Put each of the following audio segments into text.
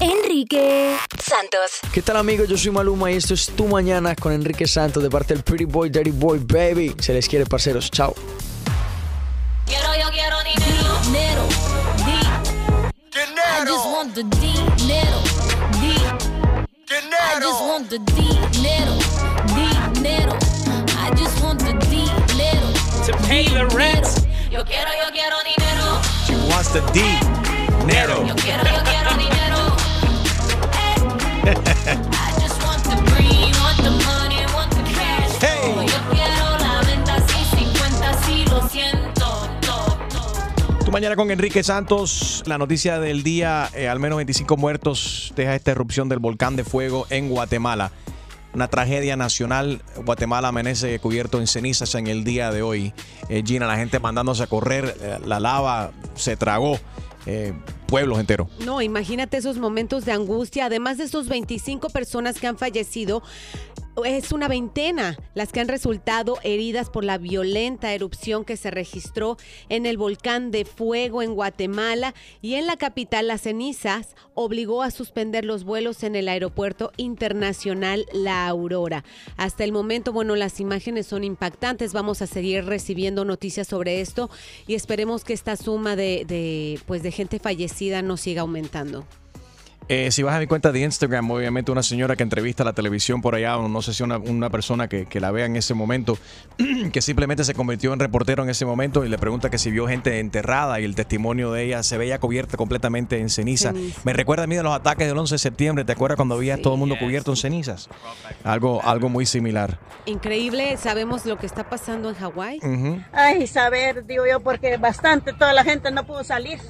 Enrique Santos. ¿Qué tal amigos? Yo soy Maluma y esto es Tu Mañana con Enrique Santos de parte del Pretty Boy, Dirty Boy, Baby. Se les quiere, parceros. Chao. Quiero, yo quiero dinero. Dinero. I just want the dinero. I just want the dinero. Dinero. I just want the dinero. To pay the rent. Yo quiero, yo quiero dinero. She wants the D. Nero. Yo quiero, yo quiero dinero. Siento. Tu mañana con Enrique Santos. La noticia del día: eh, al menos 25 muertos deja esta erupción del volcán de fuego en Guatemala. Una tragedia nacional. Guatemala amanece cubierto en cenizas en el día de hoy. Eh, Gina, la gente mandándose a correr. eh, la lava se tragó. Pueblos enteros. No, imagínate esos momentos de angustia. Además de esos 25 personas que han fallecido, es una veintena las que han resultado heridas por la violenta erupción que se registró en el volcán de fuego en Guatemala y en la capital Las Cenizas obligó a suspender los vuelos en el aeropuerto internacional La Aurora. Hasta el momento, bueno, las imágenes son impactantes. Vamos a seguir recibiendo noticias sobre esto y esperemos que esta suma de, pues de gente fallecida no siga aumentando. Eh, si vas a mi cuenta de Instagram, obviamente una señora que entrevista a la televisión por allá, o no sé si una, una persona que, que la vea en ese momento, que simplemente se convirtió en reportero en ese momento y le pregunta que si vio gente enterrada y el testimonio de ella se veía cubierta completamente en ceniza. Ceniza. Me recuerda a mí de los ataques del 11 de septiembre, ¿te acuerdas cuando veías todo el mundo cubierto en cenizas? Algo, algo muy similar. Increíble, sabemos lo que está pasando en Hawái. Ay, saber, digo yo, porque bastante, toda la gente no pudo salir.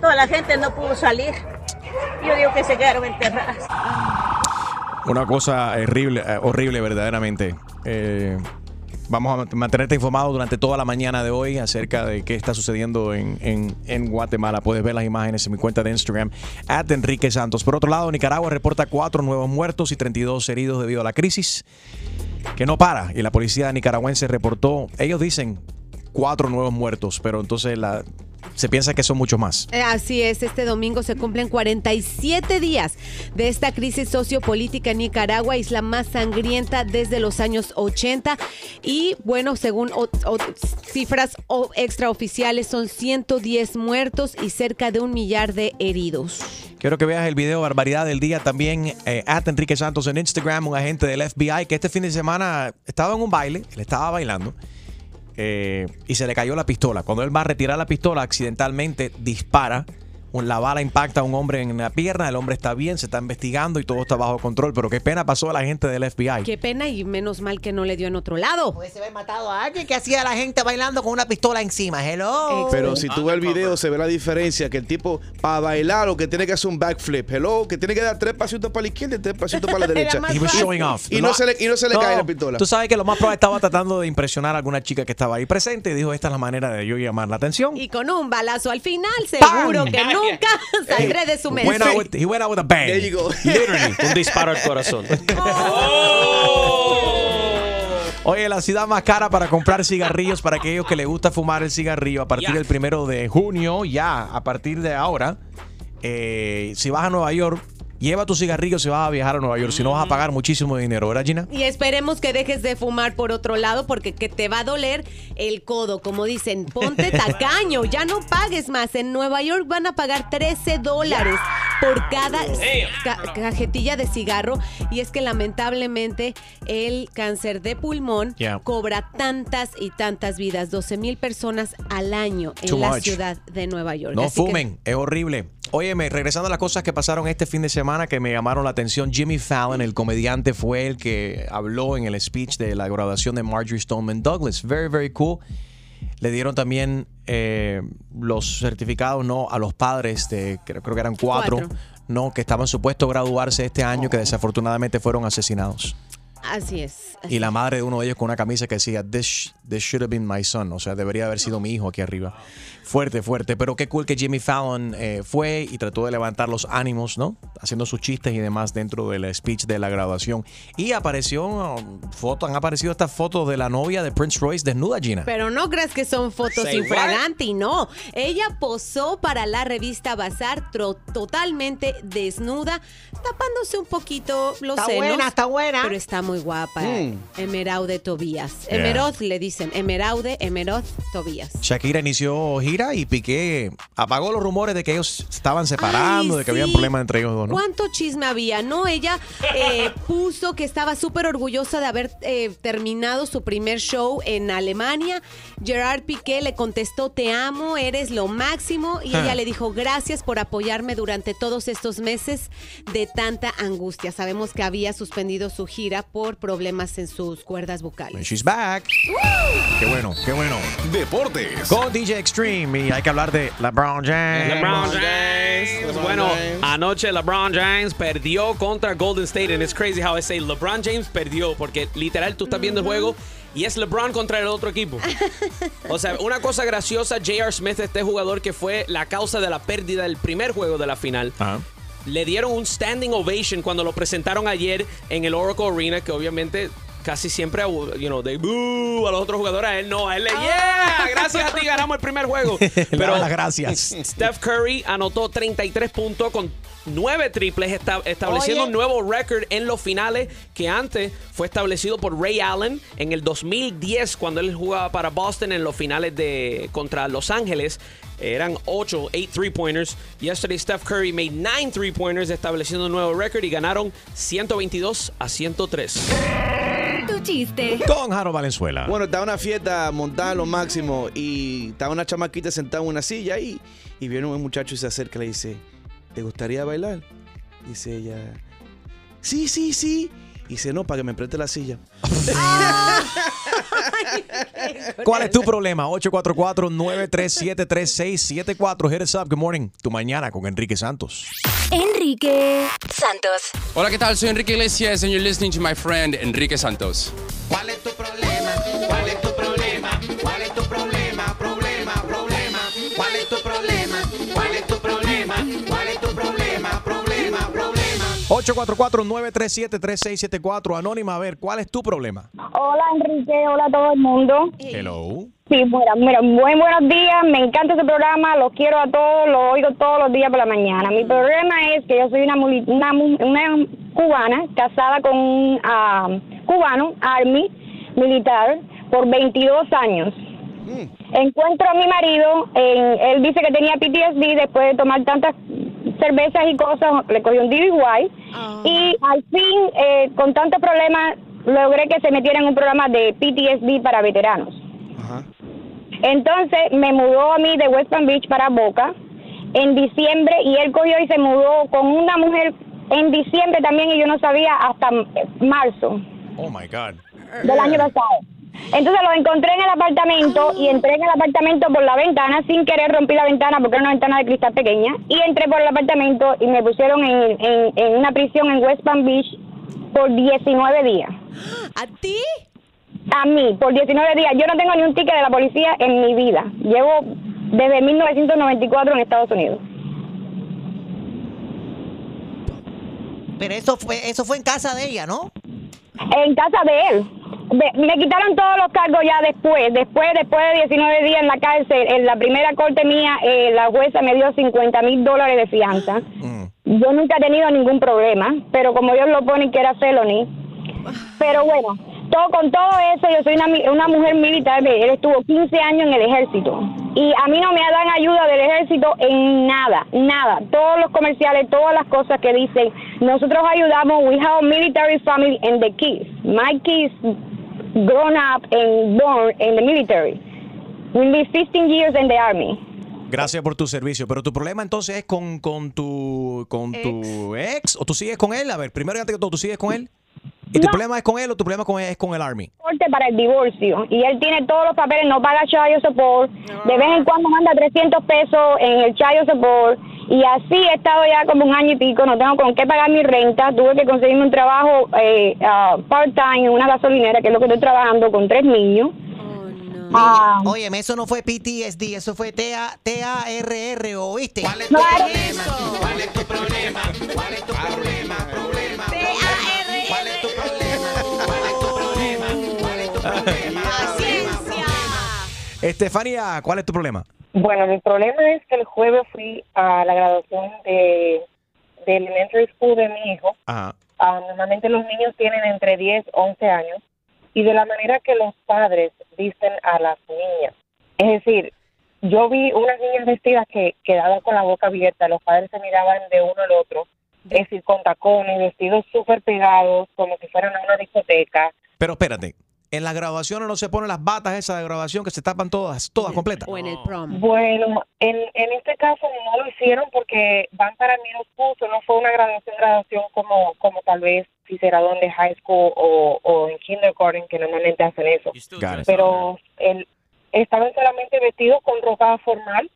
Toda la gente no pudo salir. Yo digo que se quedaron enterradas. Una cosa horrible, eh, horrible verdaderamente. Eh, vamos a mantenerte informado durante toda la mañana de hoy acerca de qué está sucediendo en, en- en Guatemala. Puedes ver las imágenes en mi cuenta de Instagram, at Enrique Santos. Por otro lado, Nicaragua reporta cuatro nuevos muertos y 32 heridos debido a la crisis, que no para. Y la policía nicaragüense reportó, ellos dicen cuatro nuevos muertos, pero entonces la, se piensa que son muchos más. Eh, Así es, este domingo se cumplen 47 días de esta crisis sociopolítica en Nicaragua, isla más sangrienta desde los años 80. Y bueno, según o- o- cifras o- extraoficiales, son 110 muertos y cerca de un millar de heridos. Quiero que veas el video Barbaridad del Día también, eh, at Enrique Santos en Instagram, un agente del FBI que este fin de semana estaba en un baile, él estaba bailando eh, y se le cayó la pistola. Cuando él va a retirar la pistola, accidentalmente dispara. La bala impacta a un hombre en la pierna, el hombre está bien, se está investigando y todo está bajo control. Pero qué pena pasó a la gente del FBI. Qué pena y menos mal que no le dio en otro lado. Puede haber matado a alguien que hacía la gente bailando con una pistola encima. Hello. Pero si tú ves el video, se ve la diferencia. Que el tipo, para bailar, lo que tiene que hacer un backflip. Hello, que tiene que dar tres pasitos para la izquierda y tres pasitos para la derecha. He was showing off. Y no se le, y no se le No, cae la pistola. Tú sabes que lo más probable estaba tratando de impresionar a alguna chica que estaba ahí presente y dijo, esta es la manera de yo llamar la atención. Y con un balazo al final, seguro que nunca saldré de su mente. Went out with- he went out with a bang. There you go. Literally. Un disparo al corazón. Oye, la ciudad más cara para comprar cigarrillos para aquellos que les gusta fumar el cigarrillo a partir del primero de junio, ya, a partir de ahora, eh, si vas a Nueva York, lleva tu cigarrillo si vas a viajar a Nueva York, si no vas a pagar muchísimo dinero, ¿verdad, Gina? Y esperemos que dejes de fumar por otro lado porque que te va a doler el codo. Como dicen, ponte tacaño, ya no pagues más. En Nueva York van a pagar 13 dólares por cada ca- cajetilla de cigarro. Y es que lamentablemente el cáncer de pulmón Yeah. cobra tantas y tantas vidas. 12 mil personas al año en Too la much. ciudad de Nueva York. No Así que- fumen, es horrible. Óyeme, regresando a las cosas que pasaron este fin de semana que me llamaron la atención, Jimmy Fallon, el comediante, fue el que habló en el speech de la graduación de Marjorie Stoneman Douglas. Very, very cool. Le dieron también eh, los certificados no a los padres de, creo, creo que eran cuatro, Cuatro. no, que estaban supuestos a graduarse este año, que desafortunadamente fueron asesinados. Así es. Y la madre de uno de ellos con una camisa que decía, this, this should have been my son. O sea, debería haber sido mi hijo aquí arriba. Fuerte, fuerte. Pero qué cool que Jimmy Fallon eh, fue y trató de levantar los ánimos, ¿no? Haciendo sus chistes y demás dentro del speech de la graduación. Y apareció, um, foto, han aparecido estas fotos de la novia de Prince Royce desnuda, Gina. Pero no creas que son fotos infraganti, no. Ella posó para la revista Bazar totalmente desnuda, tapándose un poquito los Está senos. buena, está buena. Pero está muy guapa. Mm. Emeraude Tobías. Yeah. Emeroz le dicen. Emeraude, Emeroz Tobías. Shakira inició gira y Piqué apagó los rumores de que ellos estaban separando, Ay, de que habían sí. problemas entre ellos dos, ¿no? ¿Cuánto chisme había? No, ella eh, puso que estaba súper orgullosa de haber eh, terminado su primer show en Alemania. Gerard Piqué le contestó, te amo, eres lo máximo. Y Ah. ella le dijo, gracias por apoyarme durante todos estos meses de tanta angustia. Sabemos que había suspendido su gira por problemas en sus cuerdas vocales. She's back. Qué bueno, qué bueno. Deportes. Con DJ Extreme y hay que hablar de LeBron James. LeBron James. Bueno, anoche LeBron James perdió contra Golden State. And it's crazy how I say LeBron James perdió. Porque literal tú estás viendo el juego y es LeBron contra el otro equipo. O sea, una cosa graciosa, J.R. Smith, este jugador que fue la causa de la pérdida del primer juego de la final. Le dieron un standing ovation cuando lo presentaron ayer en el Oracle Arena, que obviamente casi siempre, you know, they boo a los otros jugadores. A él no, a él le, yeah, gracias a ti ganamos el primer juego. Daba las gracias. Steph Curry anotó 33 puntos con 9 triples, esta- estableciendo Oye. un nuevo récord en los finales que antes fue establecido por Ray Allen en el 2010 cuando él jugaba para Boston en los finales de contra Los Ángeles. Eran 8, 8 three-pointers. Yesterday Steph Curry made 9 three-pointers estableciendo un nuevo récord y ganaron 122 a 103. Tu chiste. Con Jaro Valenzuela. Bueno, estaba una fiesta montada a lo máximo y estaba una chamaquita sentada en una silla y, y viene un muchacho y se acerca y le dice, ¿te gustaría bailar? Dice ella, sí, sí, sí. Y dice, no, para que me preste la silla. ¿Cuál es tu problema? 844-937-3674. Hit us up. Good morning. Tu mañana con Enrique Santos. Enrique Santos. Hola, ¿qué tal? Soy Enrique Iglesias and you're listening to my friend Enrique Santos. ¿Cuál es tu problema? ¿Cuál es tu 844-937-3674. Anónima, a ver, ¿cuál es tu problema? Hola Enrique, hola a todo el mundo. Hello. Sí, bueno, mira, buen buenos días, me encanta ese programa, los quiero a todos, los oigo todos los días por la mañana. Mi problema es que yo soy una, una, mu- una cubana casada con un ah, cubano, Army, militar, por 22 años. Encuentro a mi marido, en- él dice que tenía PTSD después de tomar tantas cervezas y cosas, le cogió un DUI y al fin, eh, con tantos problemas, logré que se metiera en un programa de PTSD para veteranos. Entonces me mudó a mí de West Palm Beach para Boca en diciembre y él cogió y se mudó con una mujer en diciembre también y yo no sabía hasta marzo Oh my God. del año pasado. Entonces lo encontré en el apartamento y entré en el apartamento por la ventana sin querer rompí la ventana porque era una ventana de cristal pequeña y entré por el apartamento y me pusieron en, en, en una prisión en West Palm Beach por 19 días. ¿A ti? A mí, por 19 días. Yo no tengo ni un ticket de la policía en mi vida. Llevo desde 1994 en Estados Unidos. Pero eso fue, eso fue en casa de ella, ¿no? En casa de él. De- me quitaron todos los cargos ya después. Después después de 19 días en la cárcel, en la primera corte mía, eh, la jueza me dio 50 mil dólares de fianza. Yo nunca he tenido ningún problema, pero como Dios lo pone que era felony. Pero bueno, todo, con todo eso, yo soy una, una mujer militar, él estuvo 15 años en el ejército. Y a mí no me dan ayuda del ejército en nada, nada. Todos los comerciales, todas las cosas que dicen, nosotros ayudamos, we have a military family and the kids. My kids grown up and born in the military. We live 15 years in the army. Gracias por tu servicio. Pero tu problema entonces es con, con tu con tu ex o tú sigues con él. A ver, primero ya te todo, ¿tú sigues con él? ¿Y tu problema es con él o tu problema con él es con el Army? corte para el divorcio y él tiene todos los papeles, no paga child support, de vez en cuando manda 300 pesos en el child support Y así he estado ya como un año y pico, no tengo con qué pagar mi renta, tuve que conseguirme un trabajo eh, ah, part-time en una gasolinera, que es lo que estoy trabajando con tres niños. Ah, Oye, eso no fue PTSD, eso fue TARR, ¿oíste? ¿Cuál es tu problema? ¿Cuál es tu problema? ¿Cuál es tu problema? Problema, problema. ¿Cuál es tu problema? ¿Cuál es tu problema? ¿Cuál es tu problema? Paciencia. Estefanía, ¿cuál es tu problema? Bueno, mi problema es que el jueves fui a la graduación de, de elementary school de mi hijo. Ajá. Ah, normalmente los niños tienen entre 10 11 años y de la manera que los padres visten a las niñas. Es decir, yo vi unas niñas vestidas que quedaban con la boca abierta, los padres se miraban de uno al otro, es decir, con tacones, vestidos súper pegados, como si fueran a una discoteca. Pero espérate, en las graduaciones no se ponen las batas esas de graduación que se tapan todas, todas completas. O en el prom. Bueno, en, en este caso no lo hicieron porque van para school, so no fue una graduación, graduación como, como tal vez si se gradúan de high school o, o en kindergarten, que normalmente hacen eso. Pero el, estaban solamente vestidos con ropa formal,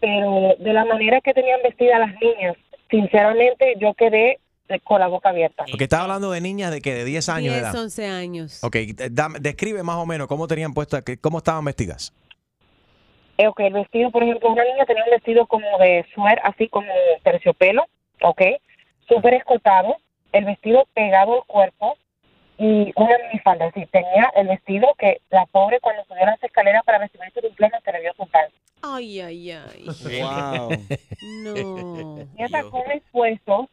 pero de la manera que tenían vestidas las niñas, sinceramente yo quedé con la boca abierta. Porque estaba hablando de niñas de que de 10 años de 10, edad. 11 años. Ok, eh, dame- describe más o menos cómo tenían puesta, cómo estaban vestidas. Eh, ok, el vestido, por ejemplo, una niña tenía un vestido como de suéter, así como terciopelo, ok, súper escotado, el vestido pegado al cuerpo y una minifalda. Es decir, tenía el vestido que la pobre cuando subió las escaleras para recibir su cumpleaños se le vio su tal. Ay, ay, ay. Wow. No. Tenía tacones puestos,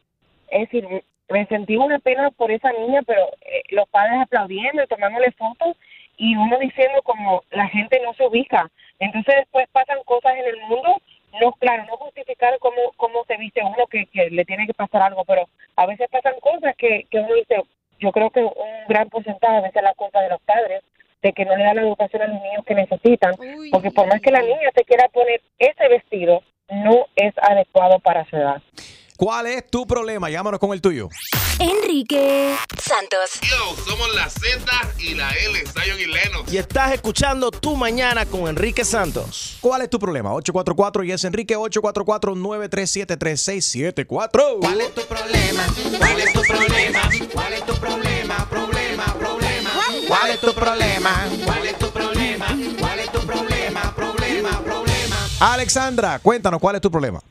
es decir, me sentí una pena por esa niña, pero eh, los padres aplaudiendo y tomándole fotos y uno diciendo como la gente no se ubica. Entonces después pasan cosas en el mundo, no, claro, no justificar cómo, cómo se viste uno que, que le tiene que pasar algo, pero a veces pasan cosas que, que uno dice, yo creo que un gran porcentaje a veces es la culpa de los padres de que no le dan la educación a los niños que necesitan, porque por más que la niña se quiera poner ese vestido, no es adecuado para su edad. ¿Cuál es tu problema? Llámanos con el tuyo. Enrique Santos. Yo, somos la Z y la L, Zion y Lennox. Y estás escuchando Tu Mañana con Enrique Santos. ¿Cuál es tu problema? 844 y es Enrique 844-937-3674. ¿Cuál es tu problema? ¿Cuál es tu problema? ¿Cuál es tu problema? Problema, problema. ¿Cuál es tu problema? ¿Cuál es tu problema? ¿Cuál es tu problema? Problema, problema. Alexandra, cuéntanos, ¿cuál es tu problema?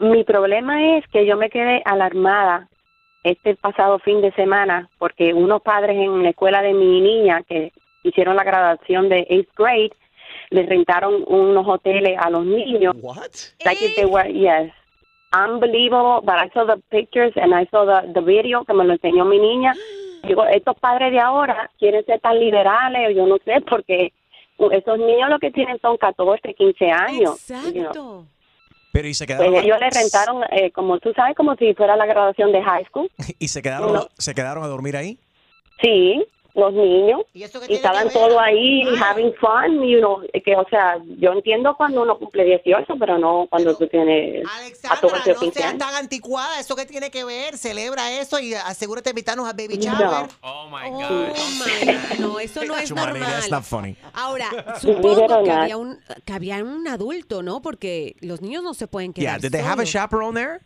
Mi problema es que yo me quedé alarmada este pasado fin de semana porque unos padres en la escuela de mi niña que hicieron la graduación de eighth grade les rentaron unos hoteles a los niños. What? Like if they were, yes. Unbelievable, but I saw the pictures and I saw the, the video que me lo enseñó mi niña. Digo, estos padres de ahora quieren ser tan liberales, o yo no sé, porque esos niños lo que tienen son 14, 15 años. you know. Pero y se quedaron, Pues ellos le rentaron, eh, como tú sabes, como si fuera la graduación de high school. y se quedaron, No. se quedaron a dormir ahí. Sí, los niños. ¿Y eso Y estaban que todos ahí having fun, you know, que o sea, yo entiendo cuando uno cumple 18, pero no cuando tú tienes 14 o No 15 seas años. tan anticuada, ¿eso qué tiene que ver? Celebra eso y asegúrate de invitarnos a Baby No. Shower. Oh my Oh my, no, eso no es normal. funny. Ahora, supongo que había, un, que había un adulto, ¿no? Porque los niños no se pueden Yeah, quedar did they have a chaperone there?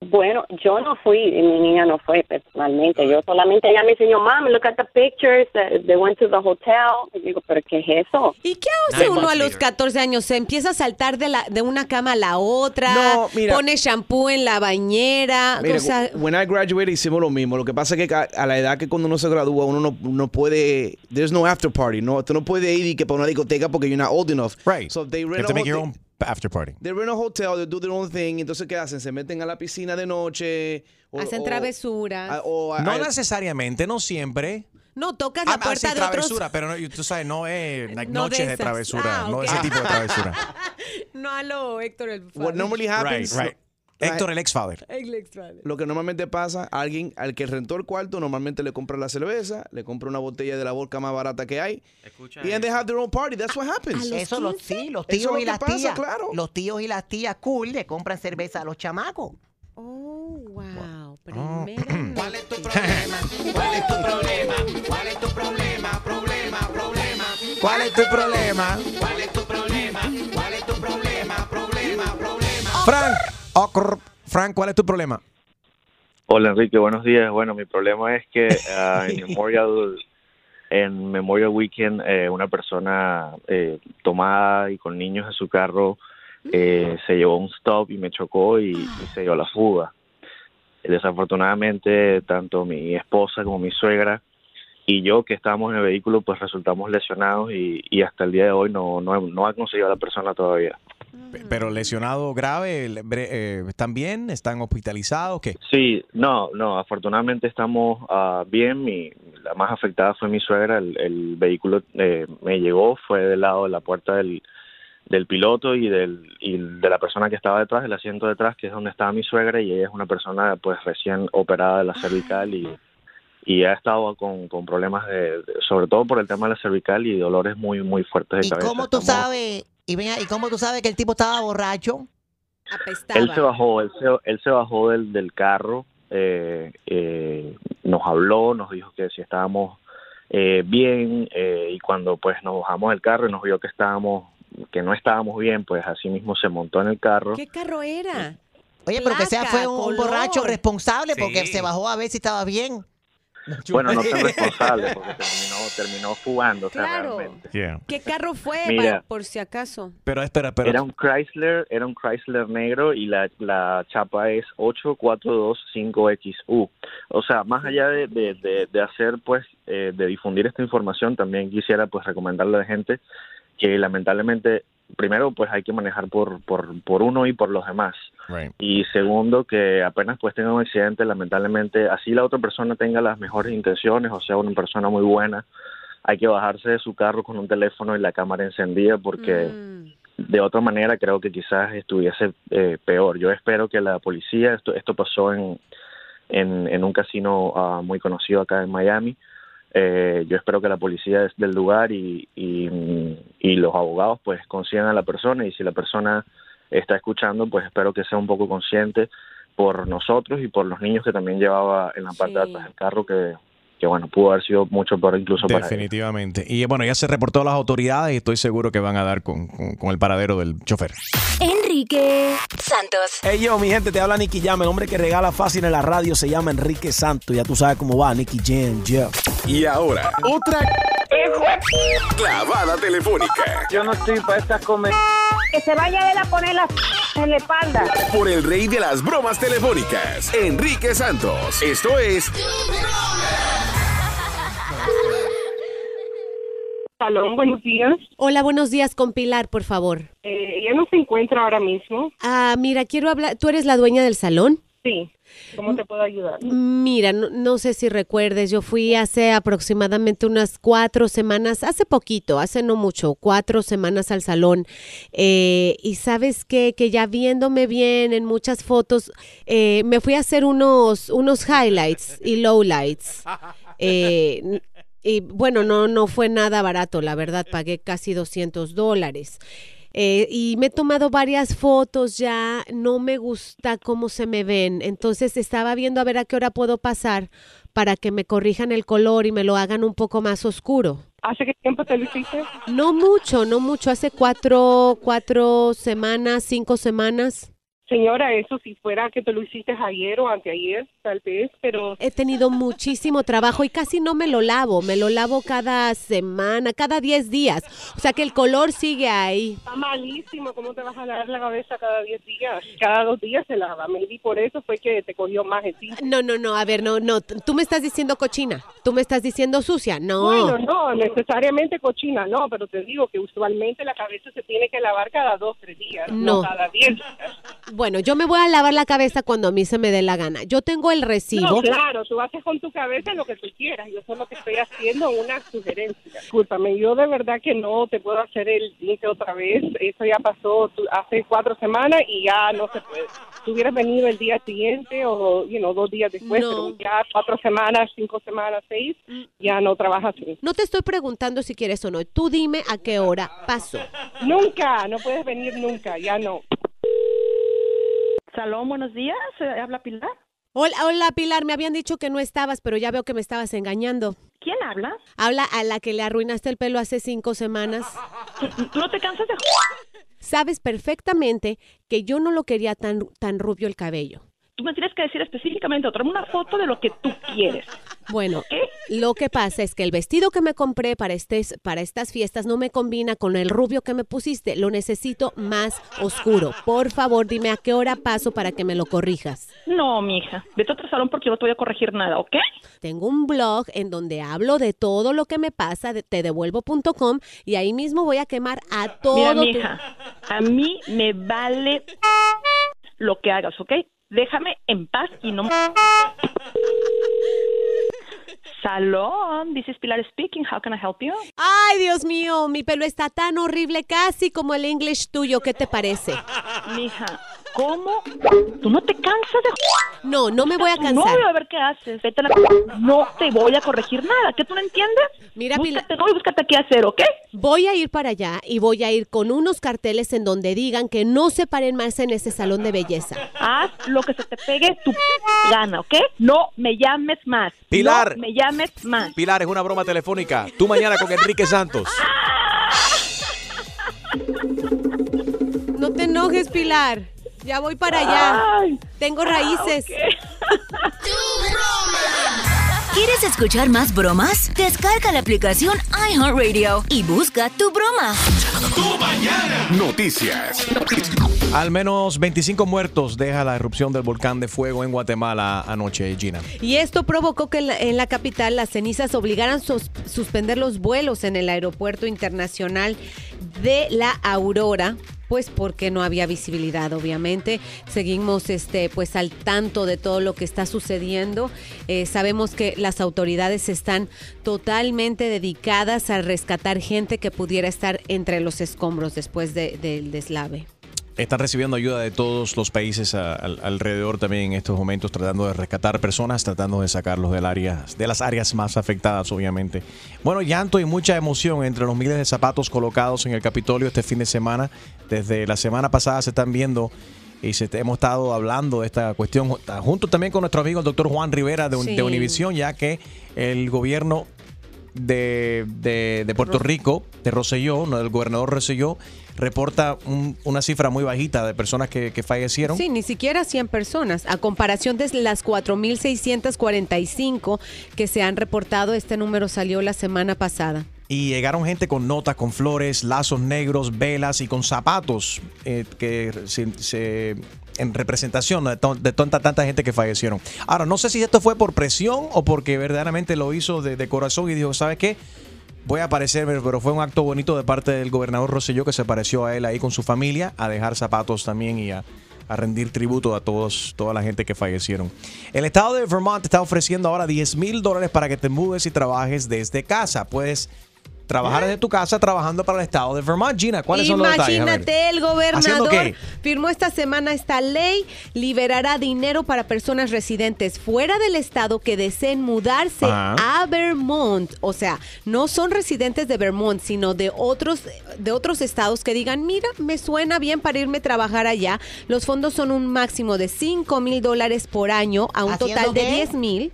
Bueno, yo no fui, y mi niña no fue personalmente. Yo solamente ella me enseñó, mami, look at the pictures. uh, They went to the hotel. Y digo, ¿pero qué es eso? ¿Y qué hace uno a los 14 años? Se empieza a saltar de, la, de una cama a la otra, No, mira. pone shampoo en la bañera. Mira, o sea, when I graduated hicimos lo mismo. Lo que pasa es que a, la edad que cuando uno se gradúa, uno no, no puede. There's no after party. No, tú no puedes ir y que para una discoteca porque you're not old enough. Right. So they You rent have to make your own after party. They rent a hotel, they do their own thing. Entonces, ¿qué hacen? Se meten a la piscina de noche. o- hacen o- travesuras. a- o a- No a- necesariamente, no siempre. no, tocas la Ah, ah, sí, puerta de otros. travesura, pero no, tú sabes, no es like, No de noches de, esas. travesura, Ah, no ok. ese tipo de travesura. No a lo Héctor el What normally Right, happens. right. Héctor, el ex-father. El. Lo que normalmente pasa, alguien al que rentó el cuarto normalmente le compra la cerveza, le compra una botella de la vodka más barata que hay. Y and they have their own party. That's what happens. Eso los, sí, los Eso tíos y las pasa, tías. claro. Los tíos y las tías cool le compran cerveza a los chamacos. Oh, wow. Oh. ¿Cuál es tu problema? ¿Cuál es tu problema? ¿Cuál es tu problema? Problema, problema. ¿Cuál es tu problema? ¿Cuál es tu problema? ¿Cuál es tu problema? Problema, problema. Frank, Ocr. Frank, ¿cuál es tu problema? Hola Enrique, buenos días. Bueno, mi problema es que ah, en Memorial en Memorial Weekend eh, una persona eh, tomada y con niños en su carro eh, se llevó un stop y me chocó y, y se dio la fuga. Desafortunadamente, tanto mi esposa como mi suegra y yo que estábamos en el vehículo, pues resultamos lesionados y, y hasta el día de hoy no, no, no ha conseguido a la persona todavía. Pe- Pero lesionado grave, eh, ¿están bien? ¿Están hospitalizados? ¿Qué? Sí, no, no, afortunadamente estamos ah, bien. Mi, la más afectada fue mi suegra. El, el vehículo eh, me llegó, fue del lado de la puerta del, del piloto y, del, y de la persona que estaba detrás, el asiento detrás, que es donde estaba mi suegra, y ella es una persona pues recién operada de la cervical y, y ha estado con, con problemas, de, de- sobre todo por el tema de la cervical y dolores muy, muy fuertes de ¿Y cabeza. cómo tú Estamos- sabes? Y venga, ¿y cómo tú sabes que el tipo estaba borracho? Él se bajó, él se, él se bajó del, del carro, eh, eh, nos habló, nos dijo que si estábamos eh, bien eh, y cuando pues nos bajamos del carro y nos vio que estábamos, que no estábamos bien, pues así mismo se montó en el carro. ¿Qué carro era? Oye, pero que sea fue un, borracho responsable porque se bajó a ver si estaba bien. Bueno, no tan responsable porque terminó, terminó fugando Claro. realmente. ¿Qué carro fue? Mira. Para- por si acaso. Pero espera, pero... Era un Chrysler, era un Chrysler negro y la, la chapa es 8425XU. O sea, más allá de, de, de- de hacer, pues, eh, de difundir esta información, también quisiera, pues, recomendarle a la gente que lamentablemente, primero, pues, hay que manejar por, por, por uno y por los demás. Y segundo, que apenas pues tenga un accidente, lamentablemente, así la otra persona tenga las mejores intenciones, o sea, una persona muy buena, hay que bajarse de su carro con un teléfono y la cámara encendida porque de otra manera creo que quizás estuviese eh, peor. Yo espero que la policía, esto, esto pasó en, en, en un casino ah, muy conocido acá en Miami, eh, yo espero que la policía es del lugar y, y, y los abogados pues consigan a la persona y si la persona está escuchando pues espero que sea un poco consciente por nosotros y por los niños que también llevaba en la parte de atrás del carro que, que bueno pudo haber sido mucho peor incluso para él. Definitivamente. Y bueno, ya se reportó a las autoridades y estoy seguro que van a dar con, con- con el paradero del chofer. Enrique Santos. Hey yo, mi gente, te habla Nicky Jam. El hombre que regala fácil en la radio se llama Enrique Santos. Ya tú sabes cómo va, Nicky Jam, Jeff. Y ahora, otra clavada telefónica. Yo no estoy para estas comer. Que se vaya él a poner las en la espalda. Por el rey de las bromas telefónicas, Enrique Santos. Esto es Salón, buenos días. Hola, buenos días con Pilar, por favor. Eh, ella no se encuentra ahora mismo. Ah, mira, quiero hablar. ¿Tú eres la dueña del salón? Sí. ¿Cómo te puedo ayudar? Mira, no, no sé si recuerdes, yo fui hace aproximadamente unas cuatro semanas, hace poquito, hace no mucho, cuatro semanas al salón. Eh, y sabes qué? que ya viéndome bien en muchas fotos, eh, me fui a hacer unos, unos highlights y lowlights. Eh, y bueno, no, no fue nada barato, la verdad, pagué casi 200 dólares. Eh, y me he tomado varias fotos ya, no me gusta cómo se me ven, entonces estaba viendo a ver a qué hora puedo pasar para que me corrijan el color y me lo hagan un poco más oscuro. ¿Hace qué tiempo te lo hiciste? No mucho, no mucho, hace cuatro, cuatro semanas, cinco semanas. Señora, eso si fuera que te lo hiciste ayer o anteayer, tal vez, pero... He tenido muchísimo trabajo y casi no me lo lavo, me lo lavo cada semana, cada 10 días, o sea que el color sigue ahí. Está malísimo, ¿cómo te vas a lavar la cabeza cada 10 días? Cada dos días se lava, maybe por eso fue que te cogió más tiempo. No, no, no, a ver, no, no, tú me estás diciendo cochina, tú me estás diciendo sucia, no. Bueno, no, necesariamente cochina, no, pero te digo que usualmente la cabeza se tiene que lavar cada dos, tres días, no, No. cada diez. Bueno, yo me voy a lavar la cabeza cuando a mí se me dé la gana. Yo tengo el recibo. No, claro, tú haces con tu cabeza lo que tú quieras. Yo solo que estoy haciendo una sugerencia. Discúlpame, yo de verdad que no te puedo hacer el link otra vez. Eso ya pasó tú- hace cuatro semanas y ya no se puede. Si hubieras venido el día siguiente o, you know, dos días después, No. pero ya cuatro semanas, cinco semanas, seis, ya no trabajas así. No te estoy preguntando si quieres o no. Tú dime a qué hora paso. Nunca, no puedes venir nunca, ya no. Salón, buenos días. eh, ¿Habla Pilar? Hola, hola Pilar, me habían dicho que no estabas, pero ya veo que me estabas engañando. ¿Quién habla? Habla a la que le arruinaste el pelo hace cinco semanas. ¿Tú no te cansas de sabes perfectamente que yo no lo quería tan, tan rubio el cabello. Tú me tienes que decir específicamente, o tráeme una foto de lo que tú quieres. Bueno, lo que pasa es que el vestido que me compré para, estes- para estas fiestas no me combina con el rubio que me pusiste. Lo necesito más oscuro. Por favor, dime a qué hora paso para que me lo corrijas. No, mija, vete a otro salón porque yo no te voy a corregir nada, ¿ok? Tengo un blog en donde hablo de todo lo que me pasa, de tedevuelvo.com, y ahí mismo voy a quemar a todo. Mira, tu- mija, a mí me vale lo que hagas, ¿ok? Déjame en paz y no... Salón, this is Pilar speaking. How can I help you? Ay, Dios mío, mi pelo está tan horrible, casi como el English tuyo. ¿Qué te parece? Mija, ¿cómo? ¿Tú no te cansas de... No, no me voy a No cansar. voy a ver qué haces. Vete a la... No te voy a corregir nada. ¿Qué tú no entiendes? Mira, búscate, no, y búscate qué hacer, ¿ok? Voy a ir para allá y voy a ir con unos carteles en donde digan que no se paren más en ese salón de belleza. Haz lo que se te pegue tu gana, ¿ok? No me llames más. Pilar. No me llames más. Pilar, es una broma telefónica. Tú mañana con Enrique Santos. No te enojes, Pilar. Ya voy para allá. Tengo raíces. ¿Quieres escuchar más bromas? Descarga la aplicación iHeartRadio y busca tu broma. Noticias. Al menos 25 muertos deja la erupción del volcán de fuego en Guatemala anoche, Gina. Y esto provocó que en la, en la capital las cenizas obligaran sus- suspender los vuelos en el aeropuerto internacional de La Aurora. Pues porque no había visibilidad, obviamente. Seguimos este, pues al tanto de todo lo que está sucediendo. Eh, sabemos que las autoridades están totalmente dedicadas a rescatar gente que pudiera estar entre los escombros después de- del deslave. Están recibiendo ayuda de todos los países a- alrededor también en estos momentos, tratando de rescatar personas, tratando de sacarlos del área, de las áreas más afectadas, obviamente. Bueno, llanto y mucha emoción entre los miles de zapatos colocados en el Capitolio este fin de semana. Desde la semana pasada se están viendo y se, hemos estado hablando de esta cuestión ju- junto también con nuestro amigo el doctor Juan Rivera de, Un- Sí. de Univisión, ya que el gobierno de, de- de Puerto Rico, de Rosselló, no, el gobernador Rosselló, reporta un- una cifra muy bajita de personas que, que fallecieron. Sí, ni siquiera 100 personas. A comparación de las 4.645 que se han reportado, este número salió la semana pasada. Y llegaron gente con notas, con flores, lazos negros, velas y con zapatos eh, que se, se- en representación de, tanta, tanta gente que fallecieron. Ahora, no sé si esto fue por presión o porque verdaderamente lo hizo de, de corazón y dijo, ¿sabe qué? Voy a aparecerme, pero fue un acto bonito de parte del gobernador Rosselló que se apareció a él ahí con su familia a dejar zapatos también y a, a rendir tributo a todos, toda la gente que fallecieron. El estado de Vermont está ofreciendo ahora 10 mil dólares para que te mudes y trabajes desde casa. Puedes trabajar desde tu casa trabajando para el estado de Vermont. Gina, ¿cuáles son los detalles? Imagínate, el ¿Haciendo gobernador firmó esta semana esta ley, liberará dinero para personas residentes fuera del estado que deseen mudarse Ajá. a Vermont. O sea, no son residentes de Vermont, sino de otros, de otros estados que digan, mira, me suena bien para irme a trabajar allá. Los fondos son un máximo de 5 mil dólares por año a un ¿Haciendo total de qué? 10 mil.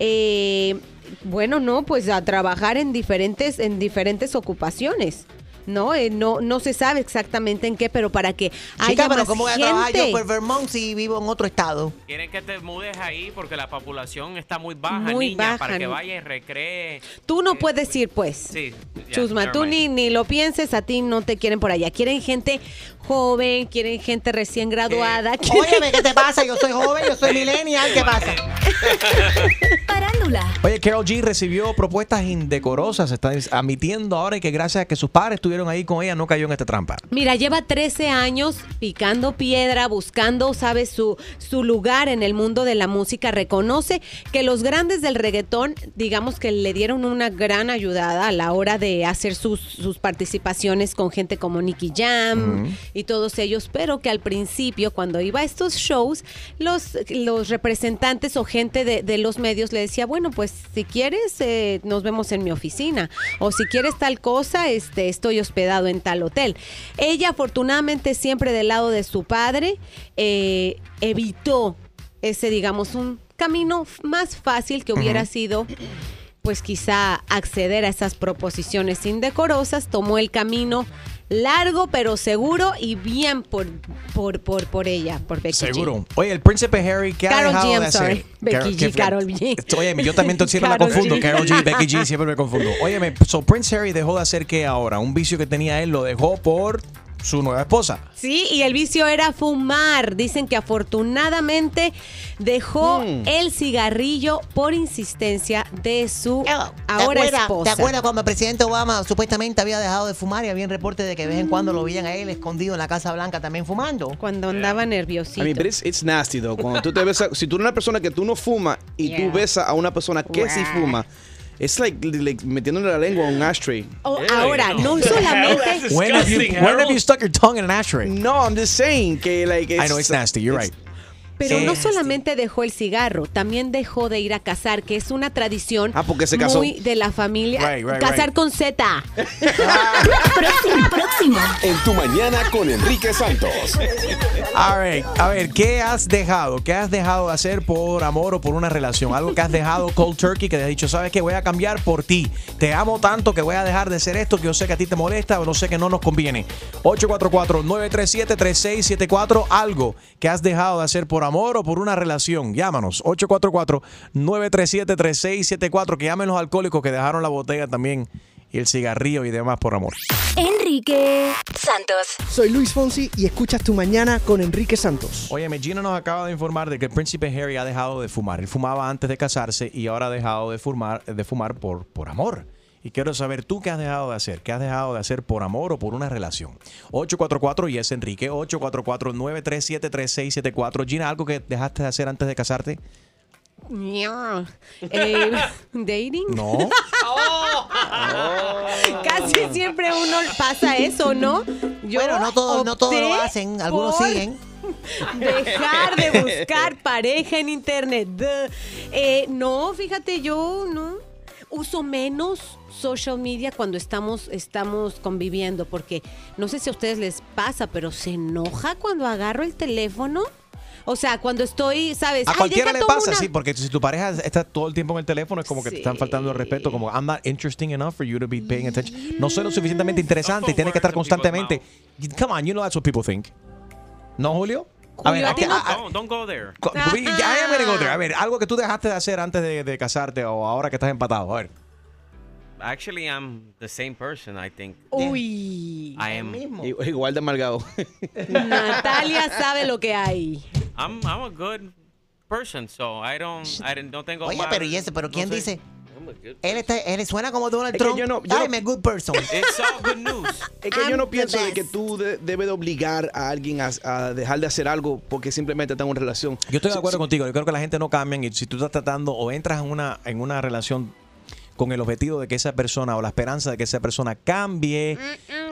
Eh, bueno, no, pues a trabajar en diferentes, en diferentes ocupaciones. No, Eh, no, no se sabe exactamente en qué, pero para que haya Chica, pero más ¿cómo voy a gente. trabajar yo por Vermont si vivo en otro estado? Quieren que te mudes ahí porque la población está muy baja, Muy niña, baja, para que ¿no? vaya y recree. Tú no puedes ir, pues. Sí. ya, Chusma, tú ni, ni lo pienses, a ti no te quieren por allá. Quieren gente joven, quieren gente recién graduada. quieren- Óyeme, ¿qué te pasa? Yo soy joven, yo soy millennial, ¿qué pasa? Parándula. Oye, Carol G recibió propuestas indecorosas. Está admitiendo ahora que gracias a que sus padres estuvieron ahí con ella, no cayó en esta trampa. Mira, lleva 13 años picando piedra, buscando, ¿sabes? Su, su lugar en el mundo de la música. Reconoce que los grandes del reggaetón, digamos que le dieron una gran ayudada a la hora de hacer sus, sus participaciones con gente como Nicky Jam y todos ellos, pero que al principio, cuando iba a estos shows, los, los representantes o gente de, de los medios le decía, bueno, pues si quieres, eh, nos vemos en mi oficina. O si quieres tal cosa, este, estoy hospedado en tal hotel. Ella, afortunadamente, siempre del lado de su padre, eh, evitó ese, digamos, un camino más fácil que hubiera sido pues quizá acceder a esas proposiciones indecorosas, tomó el camino largo pero seguro y bien por, por, por, por ella, por Becky G. Seguro. Oye, el príncipe Harry, ¿qué ha Karol dejado G, de hacer? Becky G, Karol G. Oye, yo también siempre me confundo. Carol G, Becky G, siempre me confundo. Óyeme, so Prince Harry dejó de hacer qué ahora? Un vicio que tenía él lo dejó por su nueva esposa. Sí, y el vicio era fumar. Dicen que afortunadamente dejó Hmm. el cigarrillo por insistencia de su ¿Te ahora acuerdas, esposa. ¿Te acuerdas cuando el presidente Obama supuestamente había dejado de fumar y había un reporte de que de vez en cuando lo veían a él escondido en la Casa Blanca también fumando? Cuando andaba nerviosito. I mean, but it's, it's nasty, though. Cuando tú te besas, si tú eres una persona que tú no fumas y Yeah. tú besas a una persona que sí fuma, it's like, like metiéndole la lengua a un ashtray. Oh, ahora, no solamente. When have, you, when have you stuck your tongue in an ashtray? No, I'm just saying que like I know it's nasty. You're right. Pero no Sí. solamente dejó el cigarro, también dejó de ir a cazar, que es una tradición Ah, porque se casó. muy de la familia. Right, right, cazar right. con Z. Próximo, próximo. En tu mañana con Enrique Santos. All right. A ver, ¿qué has dejado? ¿Qué has dejado de hacer por amor o por una relación? Algo que has dejado cold turkey, que te has dicho, ¿sabes qué? Voy a cambiar por ti. Te amo tanto que voy a dejar de hacer esto que yo sé que a ti te molesta o no sé que no nos conviene. 844-937-3674. Algo que has dejado de hacer por amor o por una relación. Llámanos. 844-937-3674. Que llamen los alcohólicos que dejaron la botella también y el cigarrillo y demás por amor. Enrique Santos. Soy Luis Fonsi y escuchas Tu Mañana con Enrique Santos. Oye, Gina nos acaba de informar de que el príncipe Harry ha dejado de fumar. Él fumaba antes de casarse y ahora ha dejado de fumar, de fumar por, por amor. Y quiero saber tú qué has dejado de hacer. ¿Qué has dejado de hacer por amor o por una relación? 844 y es Enrique. 844-937-3674. Gina, ¿algo que dejaste de hacer antes de casarte? Eh, ¿Dating? No. Casi siempre uno pasa eso, ¿no? Yo Bueno, no todos- no todos lo hacen, algunos por siguen. Dejar de buscar pareja en internet. Eh, no, fíjate, yo no uso menos social media cuando estamos, estamos conviviendo, porque no sé si a ustedes les pasa, pero se enoja cuando agarro el teléfono. O sea, cuando estoy, ¿sabes? A Ay, cualquiera le pasa, una- sí, porque si tu pareja está todo el tiempo en el teléfono es como que te están faltando el respeto, como I'm not interesting enough for you to be paying attention. No soy lo suficientemente interesante y tienes que estar constantemente. Come on, you know that's what people think. ¿No, Julio? A ver, ¿a qué- a- a- Don't, don't go there. co- I am gonna go there. A ver, algo que tú dejaste de hacer antes de, de casarte o ahora que estás empatado. A ver. Actually, I'm the same person, I think. Uy. I am. Igual de amargado. Natalia sabe lo que hay. I'm, I'm a good person, so I don't, I don't, no tengo Oye, mal- pero ¿y ese? ¿Pero quién no sé. dice? I'm a good Él, está, él suena como Donald Es Trump. yo no- yo I'm no- a good person. It's all good news. Es que yo I'm no the pienso de que tú de- debes de obligar a alguien a, a dejar de hacer algo porque simplemente está en una relación. Yo estoy de acuerdo si- contigo. Yo creo que la gente no cambia y si tú estás tratando o entras en una, en una relación con el objetivo de que esa persona o la esperanza de que esa persona cambie,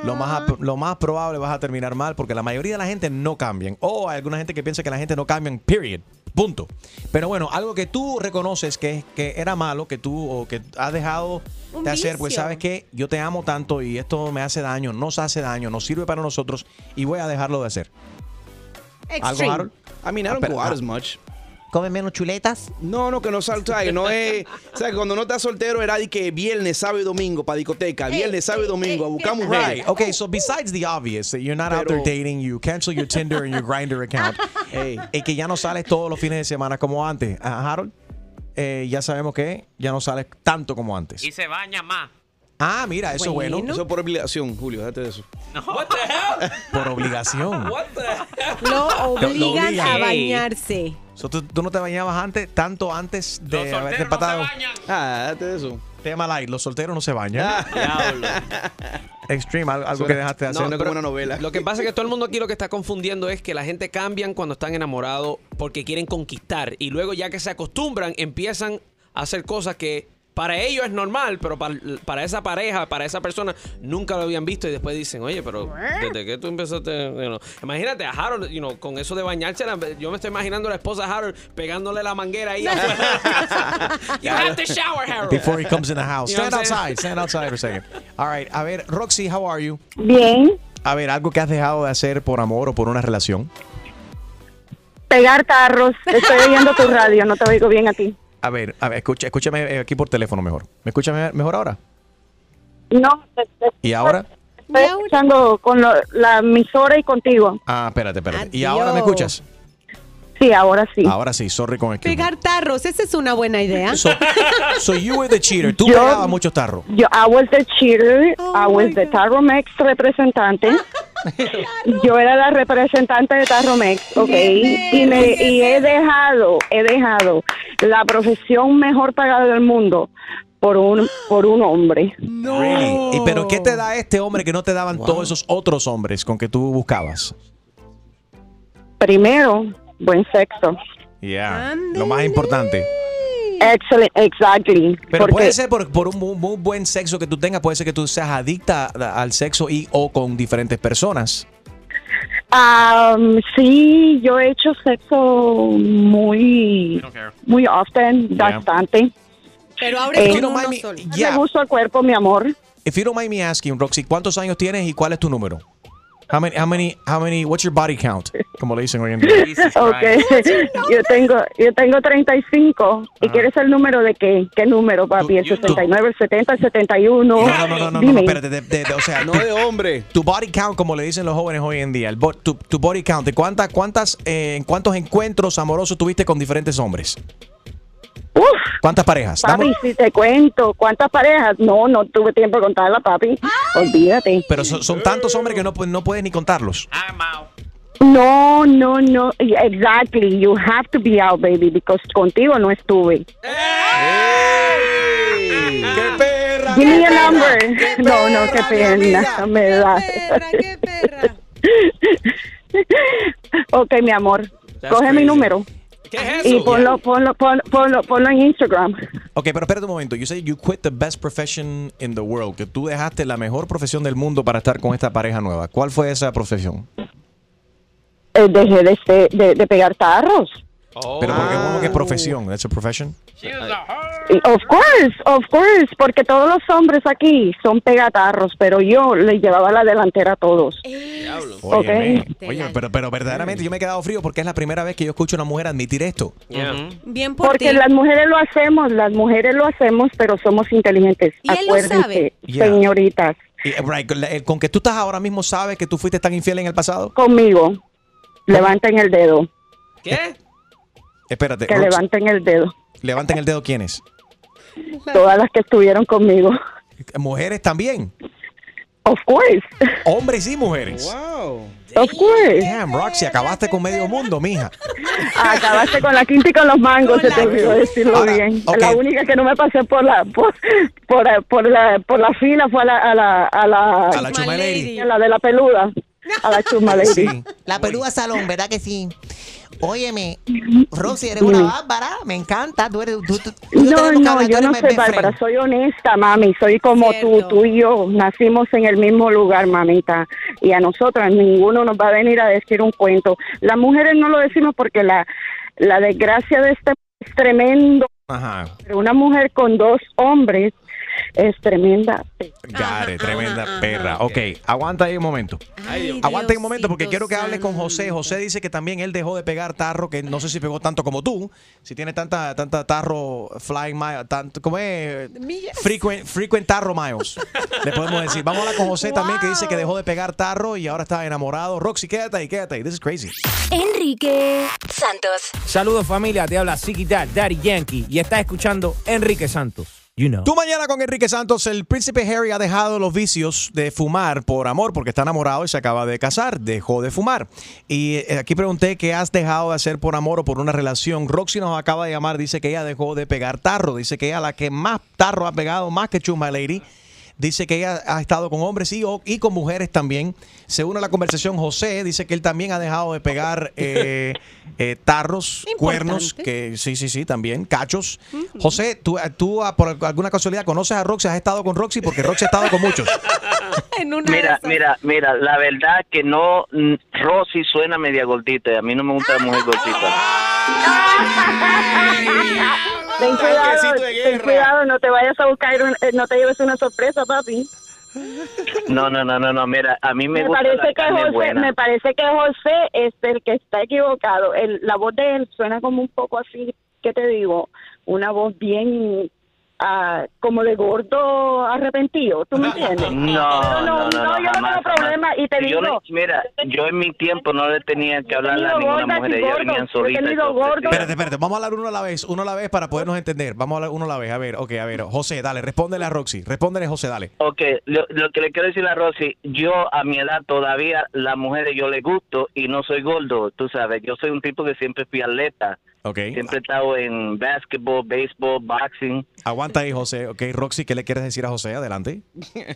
lo más, lo más probable vas a terminar mal porque la mayoría de la gente no cambian. O hay alguna gente que piensa que la gente no cambian, period. Punto. Pero bueno, algo que tú reconoces que, que era malo, que tú o que has dejado Un de hacer, pues sabes que yo te amo tanto y esto me hace daño, nos hace daño, nos sirve para nosotros y voy a dejarlo de hacer. ¿Algo, Extreme. Harold? I mean, I don't Pero- go out ah. as much. ¿Come menos chuletas? No, no, que no salta, no es. O sea, que cuando no estás soltero era de que viernes, sábado y domingo para discoteca, viernes, sábado y domingo a buscar mujeres. Right. Okay. So besides the obvious that you're not out there dating, you cancel your Tinder and your Grinder account, y que ya no sales todos los fines de semana como antes, Ah, Harold. eh, ya sabemos que ya no sales tanto como antes. Y se baña más. Ah, mira, eso es bueno. Eso por obligación, Julio, déjate de eso. What the hell? Por obligación. What the hell? Lo Lo obligan a bañarse. So, ¿tú, tú no te bañabas antes, tanto antes de Los haberte solteros no empatado. se bañan. Ah, déjate de eso. Tema light, los solteros no se bañan. Diablo. Extreme, al- algo que dejaste de hacer. Suena como una novela. Lo que pasa es que todo el mundo aquí lo que está confundiendo es que la gente cambian cuando están enamorados porque quieren conquistar y luego ya que se acostumbran empiezan a hacer cosas que para ellos es normal, pero para, para esa pareja, para esa persona nunca lo habían visto y después dicen, oye, pero desde que tú empezaste, you know, imagínate a Harold, you know, con eso de bañarse, yo me estoy imaginando a la esposa de Harold pegándole la manguera ahí. you have to shower, Harold. Before he comes in the house. You Stand outside, stand outside for a second. All right, a ver, Roxy, how are you? Bien. A ver, algo que has dejado de hacer por amor o por una relación. Pegar carros. Estoy oyendo tu radio, no te oigo bien a ti. A ver, a ver, escucha, escúchame eh, aquí por teléfono mejor. ¿Me escuchas me- mejor ahora? No, te- te- ¿Y ahora? Estoy escuchando con lo- la emisora y contigo. Ah, espérate, espérate. ¿Y ahora me escuchas? Sí, ahora sí. Ahora sí, sorry con el que. Pegar tarros, esa es una buena idea. So, so you were the cheater. Tú Yo- pegabas muchos tarros. Yo, I was the cheater, I was the Tarromex representante. Yo era la representante de Tarromex, ok. Y, me, y he dejado, he dejado la profesión mejor pagada del mundo por un, por un hombre. Really? ¿Y pero qué te da este hombre que no te daban todos esos otros hombres con que tú buscabas? Primero, buen sexo. Yeah. Lo más importante. Excellent, exactly. Pero Porque- puede ser por, por un muy, muy buen sexo que tú tengas, puede ser que tú seas adicta al sexo y o con diferentes personas. Um, sí, yo he hecho sexo muy, muy often, Yeah. bastante. Pero ahora Eh, uno solo. Me gusta el cuerpo, mi amor. If you don't mind me asking, Roxy, ¿cuántos años tienes y cuál es tu número? How many, how many, how many, what's your body count? Como le dicen hoy en día. Ok, yo tengo, yo tengo 35. ¿Y quieres el número de qué? ¿Qué número, papi? ¿El 69, el 70, el 71? No, no, no, no, no, no, Dime. espérate, de, de- de- o sea, no de hombre. Tu body count, como le dicen los jóvenes hoy en día, el bo- tu, tu body count, ¿de cuántas, cuántas, eh, cuántos encuentros amorosos tuviste con diferentes hombres? ¿Cuántas parejas? Papi, si te cuento, ¿cuántas parejas? No, no tuve tiempo de contarla, papi. Olvídate. pero son, son tantos hombres que no, no puedes ni contarlos. No, no, no. Exactly. You have to be out, baby, because contigo no estuve. ¡Qué perra! Give me a number. No, no, qué pena. Me da. ok, mi amor. That's Coge mi crazy. número. ¿Qué es Y eso? ponlo, ponlo, ponlo, ponlo, ponlo en Instagram. Ok, pero espérate un momento. You say you quit the best profession in the world. Que tú dejaste la mejor profesión del mundo para estar con esta pareja nueva. ¿Cuál fue esa profesión? Eh, dejé de, de, de pegar tarros. Pero porque ¿cómo que profesión? That's a profession. Y, Of course, of course, porque todos los hombres aquí son pegatarros, pero yo le llevaba la delantera a todos. Óyeme, Oye, pero, pero verdaderamente yo me he quedado frío porque es la primera vez que yo escucho a una mujer admitir esto. Bien por Porque ti. las mujeres lo hacemos, las mujeres lo hacemos, pero somos inteligentes. Y él lo Acuérdense, sabe. Yeah. señoritas, Y, eh, right, eh, con que tú estás ahora mismo sabes que tú fuiste tan infiel en el pasado. conmigo, levanten el dedo, ¿Qué? Espérate. que Rox, levanten el dedo. levanten el dedo quiénes. Todas las que estuvieron conmigo. Mujeres también. Of course. Hombres y mujeres. Of course. Damn, Roxy, acabaste con medio mundo, mija. Acabaste con la quinta y con los mangos, se te olvidó decirlo Ahora, bien. La única que no me pasé por la por, por, por la por la fila fue a la a la a la, A la Chuma Lady. a la de la peluda, a la chuma lady. La peluda salón, ¿verdad que sí? Óyeme, Rosy, eres una bárbara, me encanta. Tú eres, tú, tú- tú No, no, yo no soy bárbara, soy honesta, mami, soy como tú, tú y yo, nacimos en el mismo lugar, mamita, y a nosotras ninguno nos va a venir a decir un cuento. Las mujeres no lo decimos porque la, la desgracia de este es tremendo, Ajá. pero una mujer con dos hombres es tremenda. Gare, tremenda perra. Ok, aguanta ahí un momento. aguanta ahí un momento porque quiero que hables con José. José dice que también él dejó de pegar tarro, que no sé si pegó tanto como tú. Si tiene tanta, tanta tarro flying mile, tanto, ¿cómo es? Frequent, frequent tarro miles. Le podemos decir. Vamos a hablar con José también que dice que dejó de pegar tarro y ahora está enamorado. Roxy, quédate ahí, quédate ahí. This is crazy. Enrique Santos. Saludos familia, te habla Ziggy Dad, Daddy Yankee y estás escuchando Enrique Santos. Tú mañana con Enrique Santos, el príncipe Harry ha dejado los vicios de fumar por amor, porque está enamorado y se acaba de casar, dejó de fumar. Y eh, aquí pregunté qué has dejado de hacer por amor o por una relación. Roxy nos acaba de llamar, dice que ella dejó de pegar tarro, dice que ella la que más tarro ha pegado, más que Chuma Lady. Dice que ella ha estado con hombres y, o- y con mujeres también. Se une a la conversación José, dice que él también ha dejado de pegar eh, eh, tarros, cuernos, que sí, sí, sí, también, cachos. José, ¿tú, tú ah, por alguna casualidad conoces a Roxy? ¿Has estado con Roxy? Porque Roxy ha estado con muchos. Mira, mira, mira, la verdad que no, Rosy suena media gordita y a mí no me gusta la mujer gordita. Ten cuidado, ten cuidado, no te vayas a buscar, un- eh, no te lleves una sorpresa, papi. No, no, no, no, no, mira, a mí me, Me gusta parece la que carne José, buena. me parece que José es el que está equivocado. El, la voz de él suena como un poco así, ¿qué te digo? Una voz bien ah, como de gordo arrepentido, ¿tú me entiendes? No, Pero no, no, no, yo no jamás, tengo problema jamás. y te Yo digo, no- mira, yo en mi tiempo no le tenía que hablarle a tenido ninguna gordas mujer, ellas gordos, venían yo he solitas. tenido. Espérate, espérate, vamos a hablar uno a la vez, uno a la vez para podernos entender. Vamos a hablar uno a la vez. A ver, ok, a ver, José, dale, respóndele a Roxy. Respóndele, José, dale. Ok, lo, lo que le quiero decir a Rosy, yo a mi edad todavía las mujeres yo les gusto y no soy gordo, tú sabes, yo soy un tipo que siempre fui atleta. Ok. Siempre he estado en basketball, béisbol, boxing. Aguanta ahí, José. Ok, Roxy, ¿qué le quieres decir a José? Adelante.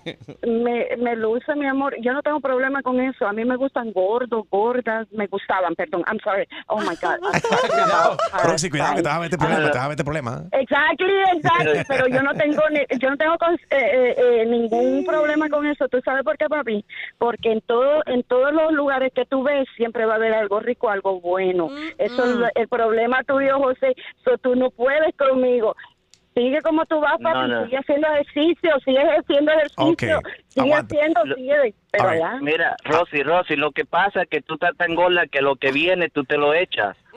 me, me luce, mi amor. Yo no tengo problema con eso. A mí me gustan gordos, gordas. Me gustaban, perdón. I'm sorry. Oh my God. I'm uh, Roxy, cuidado que te vas a meter problemas, Ah. te vas a meter problemas. Exactly, exactly. Pero yo no tengo, ni- yo no tengo eh, eh, eh, ningún problema con eso. ¿Tú sabes por qué, papi? Porque en todo, en todos los lugares que tú ves siempre va a haber algo rico, algo bueno. Eso es el problema tuyo, José. So, tú no puedes conmigo. Sigue como tú vas, papi. No, no. Sigue haciendo ejercicio, sigue haciendo ejercicio. Sigue haciendo, sigue. Pero ya. Mira, Rosy, Rosy, lo que pasa es que tú estás tan gorda que lo que viene tú te lo echas.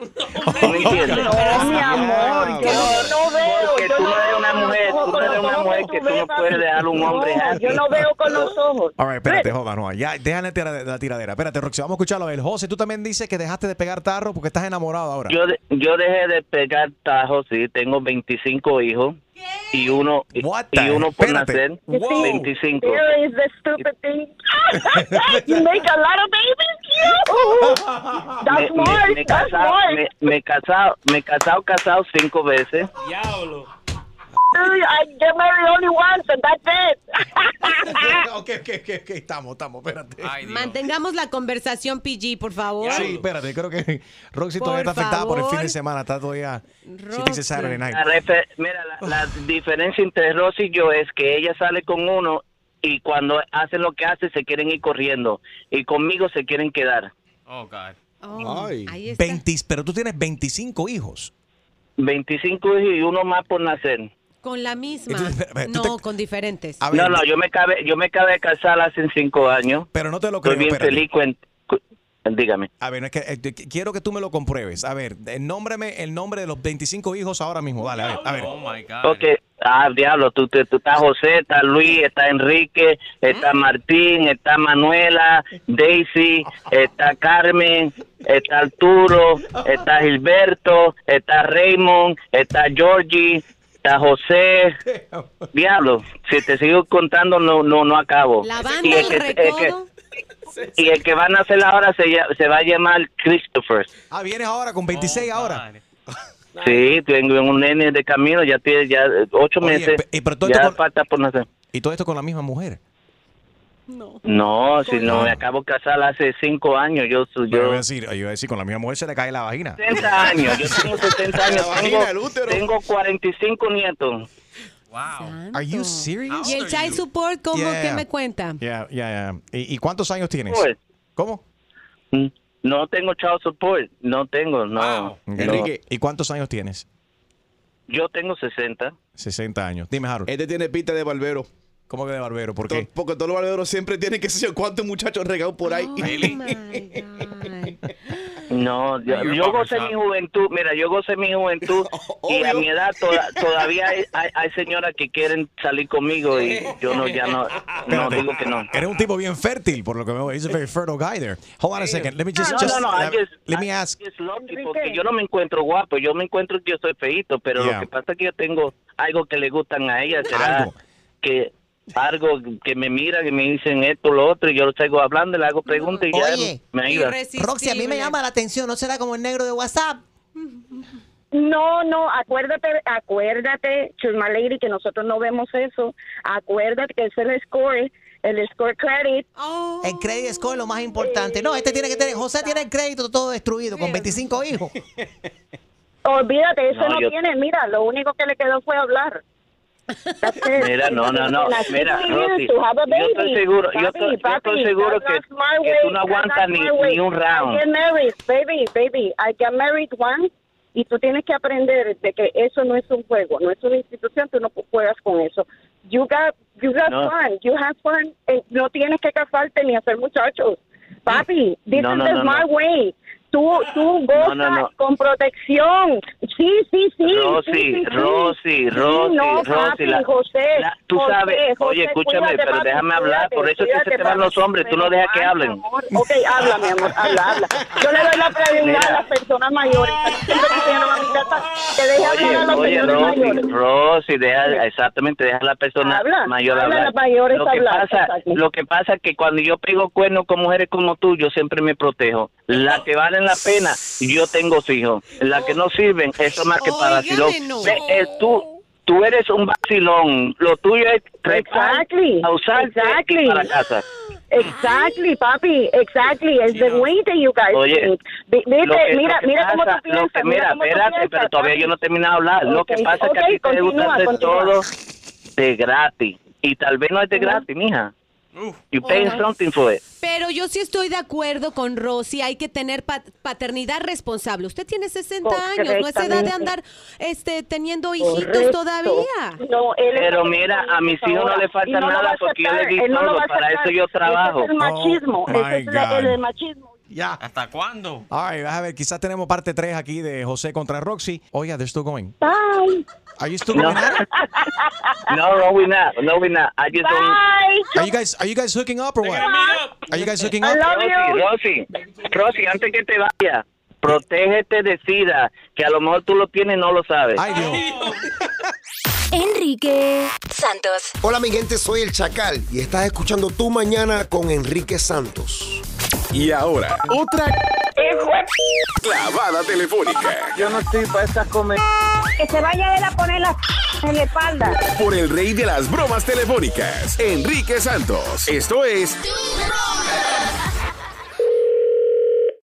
¿Tú me entiendes? No, mi amor, yo no veo. Porque tú no eres una mujer, tú no eres una mujer que tú no puedes dejar a un hombre. Yo no veo con los ojos. All right, espérate, joda, no. Ya, déjale la, tira- la tiradera. Espérate, Roxy, vamos a escucharlo a él. José, tú también dices que dejaste de pegar tarro porque estás enamorado ahora. Yo, de- yo dejé de pegar tajos, sí, tengo 25 hijos y uno y, y uno por Espérate. nacer, Wow. 25. Here is the stupid thing. you make a lot of babies. You. That's me, smart. me, me That's casado, smart. me, me casado, me casado, casado cinco veces. Dude, I get married only once and that's it. ok, ok, ok, ok, estamos, estamos, espérate. Mantengamos la conversación PG, por favor. Sí, espérate, creo que Roxy Por todavía está afectada por el fin de semana. Está todavía. She thinks it's Saturday night. La mira, la, la diferencia entre Rosy y yo es que ella sale con uno y cuando hacen lo que hace se quieren ir corriendo y conmigo se quieren quedar. Oh, God. Ay. Ahí está. 20, pero tú tienes 25 hijos. 25 hijos y uno más por nacer. Con la misma. Entonces, espera, tú No, con diferentes. no, no, yo me acabé, yo me acabé de casar hace cinco años. Pero no te lo Estoy creo, bien espérate. feliz con... Dígame. A ver, es que, eh, quiero que tú me lo compruebes. A ver, eh, nómbrame el nombre de los 25 hijos ahora mismo. Dale, a ver. A ver. Oh, my God. Ok, ah, diablo, tú, tú, tú estás José, está Luis, está Enrique, está Martín, está Manuela, Daisy, está Carmen, está Arturo, está Gilberto, está Raymond, está Georgie, está José. Diablo, si te sigo contando no no no acabo. La Y banda el del que- el que- y el que van a hacer ahora se, se va a llamar Christopher. Ah, vienes ahora con 26 ahora. Sí, tengo un nene de camino, ya tiene ya ocho Oye, meses. y pero todo ya esto con- falta por nacer. Y todo esto con la misma mujer. No, si no, me acabo de casar hace cinco años. Yo, Yo yo iba a decir, yo iba a decir, con la misma mujer se le cae la vagina. 60 años, yo tengo 60 años, La vagina, el tengo, útero. tengo 45 nietos. Wow. Are you serious? ¿Y el child support cómo? Yeah. ¿Qué me cuenta? Ya, ya, ya. ¿Y, y cuántos años tienes? Pues, ¿Cómo? mm, No tengo child support, no tengo, no. no. Enrique, ¿y cuántos años tienes? Yo tengo 60. 60 años. Dime, Harold. Este tiene pinta de barbero. ¿Cómo que de barbero? ¿Por To- qué? Porque todos los barberos siempre tienen que ser cuántos muchachos regados por ahí. No, yo, Ay, yo yo gocé mi juventud, mira, yo gocé mi juventud y a mi edad toda- todavía hay, hay, hay señoras que quieren salir conmigo y yo no, ya no, no Espérate. digo que no. Eres un tipo bien fértil, por lo que veo. He's a very fertile guy there. Hold on a second. Let me just, no, just no, no, I let, just- let me I ask. just lucky porque yo no me encuentro guapo, yo me encuentro que yo soy feito, pero Yeah. lo que pasa es que yo tengo algo que le gustan a ella, será Algo. que algo que me miran y me dicen esto, lo otro, y yo lo traigo hablando, le hago preguntas y ya Oye, me ayuda. Roxy, a mí me llama la atención, ¿no será como el negro de WhatsApp? No, no, acuérdate, acuérdate, Chusma Lady, que nosotros no vemos eso. Acuérdate que es el score, el score credit. El credit score es lo más importante. No, este tiene que tener, José tiene el crédito todo destruido con 25 hijos. Olvídate, eso No, no, yo- tiene, mira, lo único que le quedó fue hablar. Mira, no, no, no, mira, Rosy, yo estoy seguro, yo estoy, yo estoy seguro que, my que tú no aguantas ni, my ni un I round. get married, baby, baby, I get married once y tú tienes que aprender de que eso no es un juego, no es una institución, tú no juegas con eso. You got, you got No. fun, you have fun, eh, no tienes que casarte ni hacer muchachos. Papi, this No, is no, smart no. way. Tú, tú gozas no, no. con protección. Sí, sí, sí. Rosy, sí, sí. Rosy, Rosy, no, Rosy, papi, la- José, la- tú José, sabes, José, oye, escúchame, cuídate, pero déjame hablar, cuídate, por eso es que se cuídate, te van los hombres, tú no dejas que hablen. amor, Ok, habla, mi amor, habla, habla. Yo le doy la prioridad a las personas mayores. Amistad, que deje hablar Oye, a los oye, señores Rosy, mayores. Rosy, deja, exactamente, deja a la persona Habla, mayor habla hablar. las mayores lo que hablar, pasa, lo que pasa es que cuando yo pego cuernos con mujeres como tú, yo siempre me protejo. Las que valen la pena, yo tengo hijos. Las que no sirven, eso más que para vacilón. Óigame, no. Ve, eh, tú, tú eres un vacilón. Lo tuyo es Exactly, a usarte exactly. para casa. Exactly, papi, exactly. It's the way that you guys Oye, que- mira, mira cómo tú piensas. lo que- mira, cómo tú espérate, piensas, pero todavía papi. yo no he terminado de hablar. Lo que pasa es que a ti te gusta hacer continúa. todo de gratis. Y tal vez no es de gratis, mija. You pay Ajá. something for it. Pero yo sí estoy de acuerdo con Rosy, hay que tener pa- paternidad responsable. Usted tiene 60 años, no es edad de andar este, teniendo hijitos Correcto. todavía. No, él Pero mira, a mis hijos no le falta Y no lo va nada a porque yo le aceptar, di él no lo todo. va a Para aceptar. eso yo trabajo. Ese es el machismo. Oh, ese my es la- el, God. machismo. Ya. ¿Hasta cuándo? All right, a ver, quizás tenemos parte 3 aquí de José contra Roxy. Oh, yeah, they're still going. Bye. Are you still No. going at it? No, no, we not. No, we not. I just don't. Bye. Are you guys, are you guys hooking up or what? Are you guys hooking I up? love you. Rosy, Rosy, Rosy, antes que te vaya, protégete de SIDA, que a lo mejor tú lo tienes y no lo sabes. Ay, Dios. Enrique Santos. Hola mi gente, soy el Chacal y estás escuchando Tu Mañana con Enrique Santos. Y ahora, otra clavada telefónica Yo no estoy para estas comer. Que se vaya él a poner la en la espalda. por el rey de las bromas telefónicas, Enrique Santos. Esto es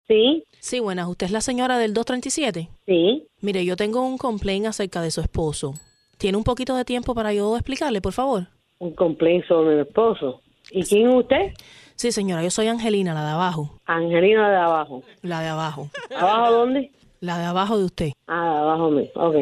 Sí. Sí, buenas. ¿Usted es la señora del 237? Sí. Mire, yo tengo un complaint acerca de su esposo. ¿Tiene un poquito de tiempo para yo explicarle, por favor? Un complaint sobre mi esposo. ¿Y quién es usted? Sí, señora, yo soy Angelina, la de abajo. Angelina de abajo. La de abajo. ¿Abajo dónde? La de abajo de usted. Ah, de abajo mío. Ok.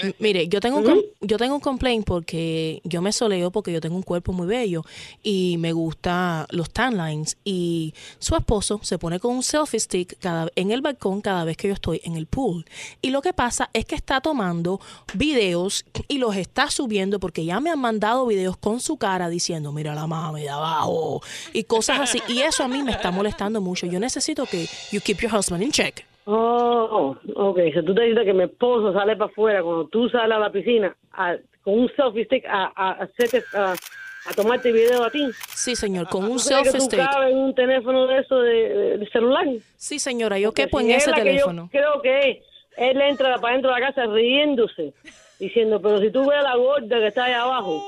M- Mire, yo tengo, un com- yo tengo un complaint porque yo me soleo porque yo tengo un cuerpo muy bello y me gusta los tan lines y su esposo se pone con un selfie stick cada, en el balcón cada vez que yo estoy en el pool. Y lo que pasa es que está tomando videos y los está subiendo porque ya me han mandado videos con su cara diciendo, mira la mami de abajo y cosas así. Y eso a mí me está molestando mucho. Yo necesito que you keep your husband in check. Oh, ok. Si tú te dices que mi esposo sale para afuera cuando tú sales a la piscina a- con un selfie stick a, a, a hacerte, a, a tomarte video a ti. Sí, señor, con un ¿Tú crees que selfie tú stick. en un teléfono de eso de, celular? Sí, señora, yo quepo en es ese la que teléfono. Yo creo que él entra para dentro de la casa riéndose, diciendo, pero si tú ves a la gorda que está ahí abajo.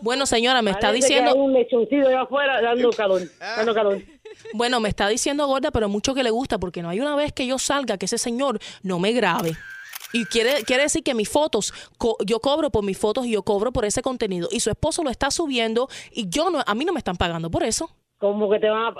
Bueno, señora, me está parece que diciendo... hay un lechoncito allá afuera dando calor, dando calor. Bueno, me está diciendo gorda, pero mucho que le gusta, porque no hay una vez que yo salga que ese señor no me grabe. Y quiere, quiere decir que mis fotos, co- yo cobro por mis fotos y yo cobro por ese contenido. Y su esposo lo está subiendo y yo no, a mí no me están pagando por eso. Como que te van a,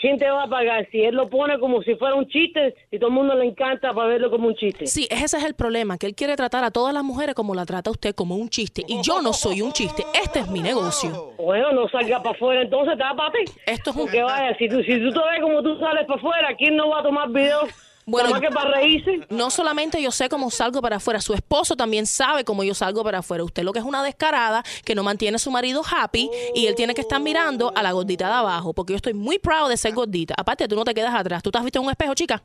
¿quién te va a pagar? Si él lo pone como si fuera un chiste y todo el mundo le encanta para verlo como un chiste. Sí, ese es el problema, que él quiere tratar a todas las mujeres como la trata usted, como un chiste. Y yo no soy un chiste, este es mi negocio. Bueno, no salga para afuera, entonces tápate. Esto es un... Porque vaya, si tú, si tú te ves como tú sales para afuera, ¿quién no va a tomar videos? Bueno, que para reírse. No solamente yo sé cómo salgo para afuera, su esposo también sabe cómo yo salgo para afuera. Usted lo que es una descarada que no mantiene a su marido happy y él tiene que estar mirando a la gordita de abajo, porque yo estoy muy proud de ser gordita. Aparte, tú no te quedas atrás. ¿Tú te has visto en un espejo, chica?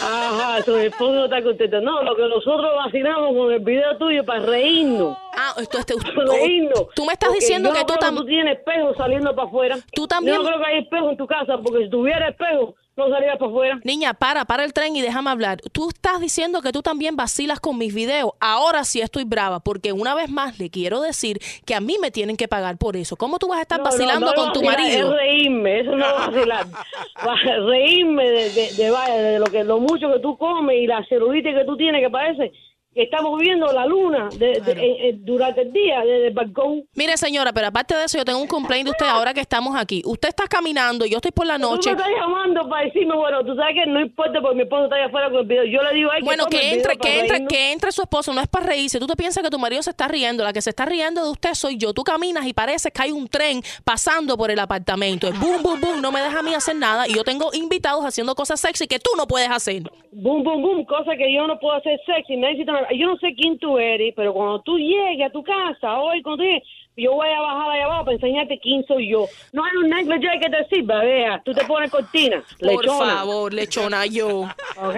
Ajá, tu esposo no está contento. No, lo que nosotros vacilamos con el video tuyo para reírnos. Ah, esto, este, reírnos. tú me estás Porque diciendo yo que tú creo tam- tú tienes espejo saliendo para afuera. Tú también- Yo no creo que hay espejo en tu casa, porque si tuviera espejo, no salía para afuera. Niña, para, para el tren y déjame hablar. Tú estás diciendo que tú también vacilas con mis videos. Ahora sí estoy brava, porque una vez más le quiero decir que a mí me tienen que pagar por eso. ¿Cómo tú vas a estar No, no, vacilando no con tu marido? Es reírme, eso no es vacilar. Va- reírme de, de, de, vaya, de lo que lo mucho que tú comes y la celulitis que tú tienes, que parece estamos viendo la luna de- de- eh, eh, durante el día desde el balcón. Mire, señora, pero aparte de eso, yo tengo un complaint de usted ahora que estamos aquí. Usted está caminando, yo estoy por la Tú noche. me estás llamando para decirme, bueno, tú sabes que no importa porque mi esposo está allá afuera con el video. Yo le digo a él Bueno, que video entre, que entre, reírnos. que entre su esposo, no es para reírse. Tú te piensas que tu marido se está riendo. La que se está riendo de usted soy yo. Tú caminas y parece que hay un tren pasando por el apartamento. Es boom, boom, boom. No me deja a mí hacer nada. Y yo tengo invitados haciendo cosas sexy que tú no puedes hacer. Boom, boom, boom, cosa que yo no puedo hacer sexy. Me necesitan, yo no sé quién tú eres, pero cuando tú llegues a tu casa, hoy, cuando tú llegues, yo voy a bajar allá abajo para enseñarte quién soy yo. No hay un negligee que te sirva, vea. Tú te pones cortina. Por lechona. favor, lechona yo. ¿Ok?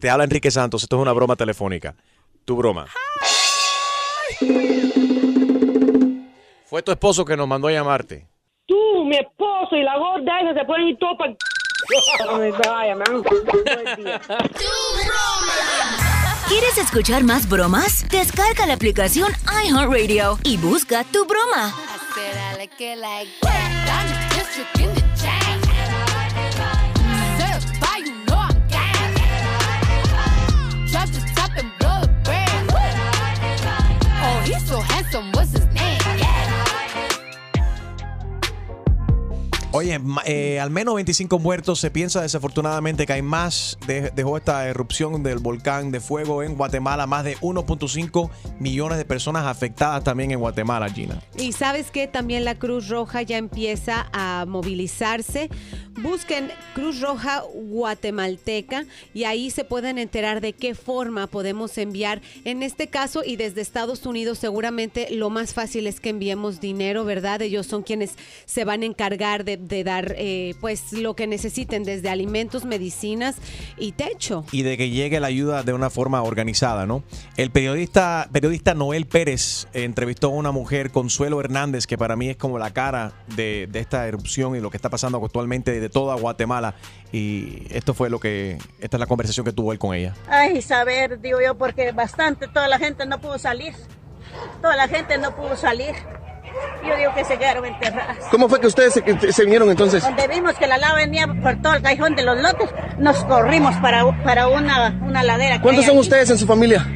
Te habla Enrique Santos, esto es una broma telefónica. Tu broma. Fue tu esposo que nos mandó a llamarte. Tú, mi esposo y la gorda esa se pueden ir todos para... Vaya, man. ¿Quieres escuchar más bromas? Descarga la aplicación iHeartRadio y busca tu broma. Oye, eh, al menos 25 muertos. Se piensa desafortunadamente que hay más. De- dejó esta erupción del volcán de fuego en Guatemala. Más de 1.5 millones de personas afectadas también en Guatemala, Gina. Y sabes que también la Cruz Roja ya empieza a movilizarse. Busquen Cruz Roja Guatemalteca y ahí se pueden enterar de qué forma podemos enviar. En este caso y desde Estados Unidos seguramente lo más fácil es que enviemos dinero, ¿verdad? Ellos son quienes se van a encargar de, de dar eh, pues lo que necesiten desde alimentos, medicinas y techo. y de que llegue la ayuda de una forma organizada, ¿no? El periodista, periodista Noel Pérez eh, entrevistó a una mujer, Consuelo Hernández, que para mí es como la cara de, de esta erupción y lo que está pasando actualmente de toda Guatemala. Y esto fue lo que, esta es la conversación que tuvo él con ella. Ay, saber, digo yo, porque bastante, toda la gente no pudo salir. Toda la gente no pudo salir. Yo digo que se quedaron enterradas. ¿Cómo fue que ustedes se, se vinieron entonces? Donde vimos que la lava venía por todo el cajón de los lotes, nos corrimos para, para una, una ladera. ¿Cuántos son aquí. ustedes en su familia?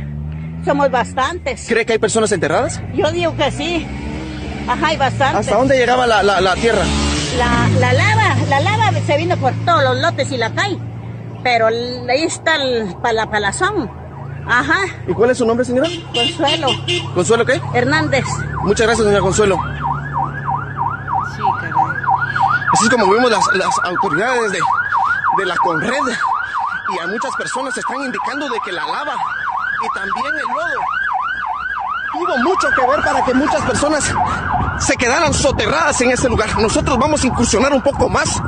Somos bastantes. ¿Cree que hay personas enterradas? Yo digo que sí. Ajá, hay bastantes. ¿Hasta dónde llegaba la, la- la tierra? La, la lava, la lava se vino por todos los lotes y la calle. Pero ahí está el pala- palazón. Ajá. ¿Y cuál es su nombre, señora? Consuelo. ¿Consuelo qué? Hernández. Muchas gracias, señora Consuelo. Así es como vemos las, las autoridades de, de la Conred y a muchas personas están indicando de que la lava y también el lodo tuvo mucho que ver para que muchas personas se quedaran soterradas en este lugar. Nosotros vamos a incursionar un poco más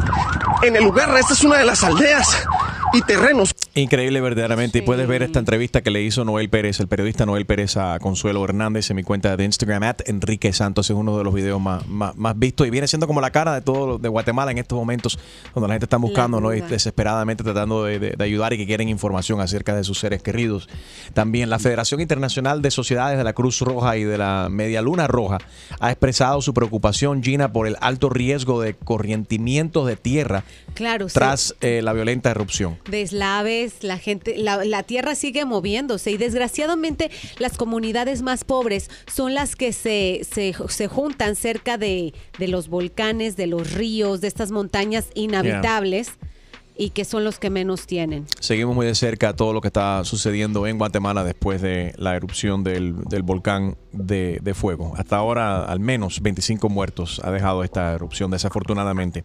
en el lugar. Esta es una de las aldeas y terrenos. Increíble verdaderamente. Y puedes ver esta entrevista que le hizo Noel Pérez, el periodista Noel Pérez a Consuelo Hernández en mi cuenta de Instagram, at Enrique Santos. Es uno de los videos más, más, más vistos y viene siendo como la cara de todo de Guatemala en estos momentos, donde la gente está buscando, ¿no? Y desesperadamente tratando de, de- de ayudar y que quieren información acerca de sus seres queridos. También la Federación Internacional de Sociedades de la Cruz Roja y de la Media Luna Roja ha expresado su preocupación, Gina, por el alto riesgo de corrientimientos de tierra Claro, sí. tras eh, la violenta erupción. Deslaves, la gente, la, la tierra sigue moviéndose y desgraciadamente las comunidades más pobres son las que se, se, se juntan cerca de, de los volcanes, de los ríos, de estas montañas inhabitables y que son los que menos tienen. Seguimos muy de cerca todo lo que está sucediendo en Guatemala después de la erupción del, del volcán de, de fuego. Hasta ahora, al menos 25 muertos ha dejado esta erupción, desafortunadamente.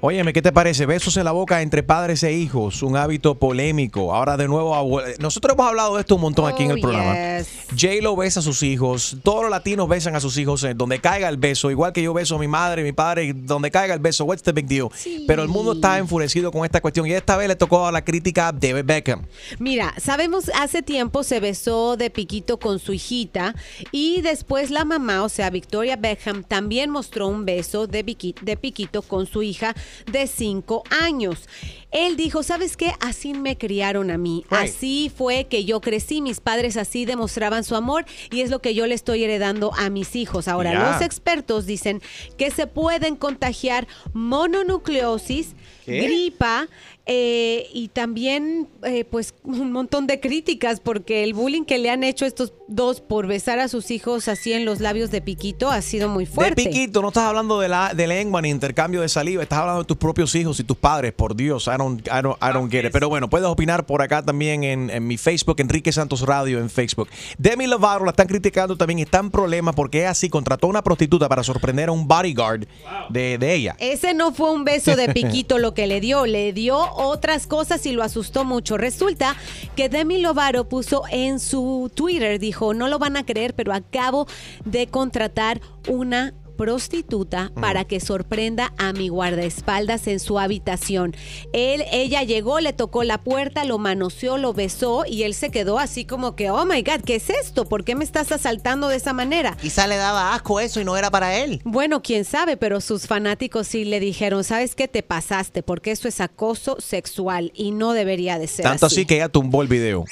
Óyeme, ¿qué te parece? Besos en la boca entre padres e hijos, un hábito polémico. Ahora de nuevo, nosotros hemos hablado de esto un montón aquí en el Oh, programa. yes. J-Lo besa a sus hijos, todos los latinos besan a sus hijos en donde caiga el beso, igual que yo beso a mi madre, mi padre, donde caiga el beso, what's the big deal? Pero el mundo está enfurecido con esta cuestión y esta vez le tocó a la crítica David Beckham. Mira, sabemos hace tiempo se besó de piquito con su hijita y después la mamá, o sea, Victoria Beckham, también mostró un beso de, piqui- de piquito con su hija de cinco años. Él dijo, ¿sabes qué? Así me criaron a mí. Right. Así fue que yo crecí. Mis padres así demostraban su amor y es lo que yo le estoy heredando a mis hijos. Ahora, los expertos dicen que se pueden contagiar mononucleosis, ¿Qué? gripa Eh, y también, eh, pues, un montón de críticas porque el bullying que le han hecho estos dos por besar a sus hijos así en los labios de Piquito ha sido muy De fuerte. piquito, no estás hablando de, la, de lengua ni intercambio de saliva, estás hablando de tus propios hijos y tus padres, por Dios, I don't, I don't, I don't get it. Pero bueno, puedes opinar por acá también en, en mi Facebook, Enrique Santos Radio en Facebook. Demi Lovato la están criticando también, está en problema porque es así, contrató a una prostituta para sorprender a un bodyguard de, de ella. Ese no fue un beso de piquito lo que le dio, le dio otras cosas y lo asustó mucho. Resulta que Demi Lovato puso en su Twitter, dijo, no lo van a creer, pero acabo de contratar una prostituta para que sorprenda a mi guardaespaldas en su habitación. Él, ella llegó, le tocó la puerta, lo manoseó, lo besó y él se quedó así como que, oh my God, ¿qué es esto? ¿Por qué me estás asaltando de esa manera? Quizá le daba asco eso y no era para él. Bueno, quién sabe, pero sus fanáticos sí le dijeron, ¿sabes qué te pasaste? Porque eso es acoso sexual y no debería de ser Tanto así. así que ella tumbó el video.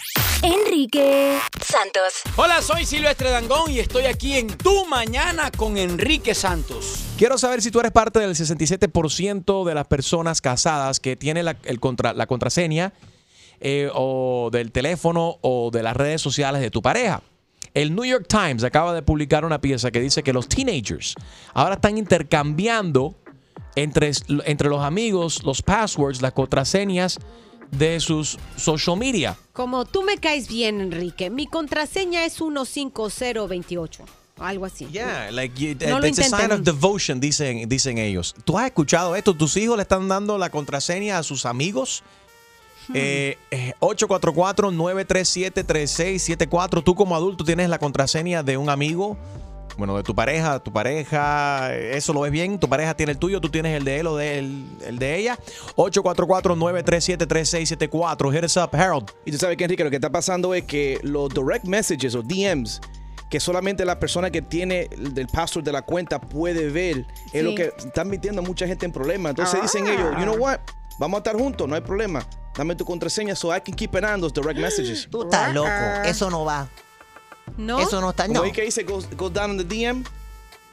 Enrique Santos. Hola, soy Silvestre Dangón y estoy aquí en Tu Mañana con Enrique Santos. Quiero saber si tú eres parte del 67% de las personas casadas que tiene la, el contra- la contraseña eh, o del teléfono o de las redes sociales de tu pareja. El New York Times acaba de publicar una pieza que dice que los teenagers ahora están intercambiando entre, entre los amigos los passwords, las contraseñas de sus social media. Como tú me caes bien, Enrique, mi contraseña es 15028. Algo así. Yeah, like you- No lo it's a sign of devotion, dicen, dicen ellos. ¿Tú has escuchado esto? ¿Tus hijos le están dando la contraseña a sus amigos? Eh, eh, 844-937-3674. Tú como adulto tienes la contraseña de un amigo, bueno, de tu pareja, tu pareja, eh, ¿eso lo ves bien? ¿Tu pareja tiene el tuyo? ¿Tú tienes el de él o de él, el de ella? 844-937-3674. Hit us up, Harold. Y tú sabes que, Enrique, lo que está pasando es que los direct messages o DMs que solamente la persona que tiene el del password de la cuenta puede ver, es lo Sí. que están metiendo a mucha gente en problemas. Entonces Ah. dicen ellos, you know what, vamos a estar juntos, no hay problema. Dame tu contraseña so I can keep an eye on those direct messages. Tú estás loco. Eso no va. ¿No? Eso no está. No. que dice, goes, goes down in the DM.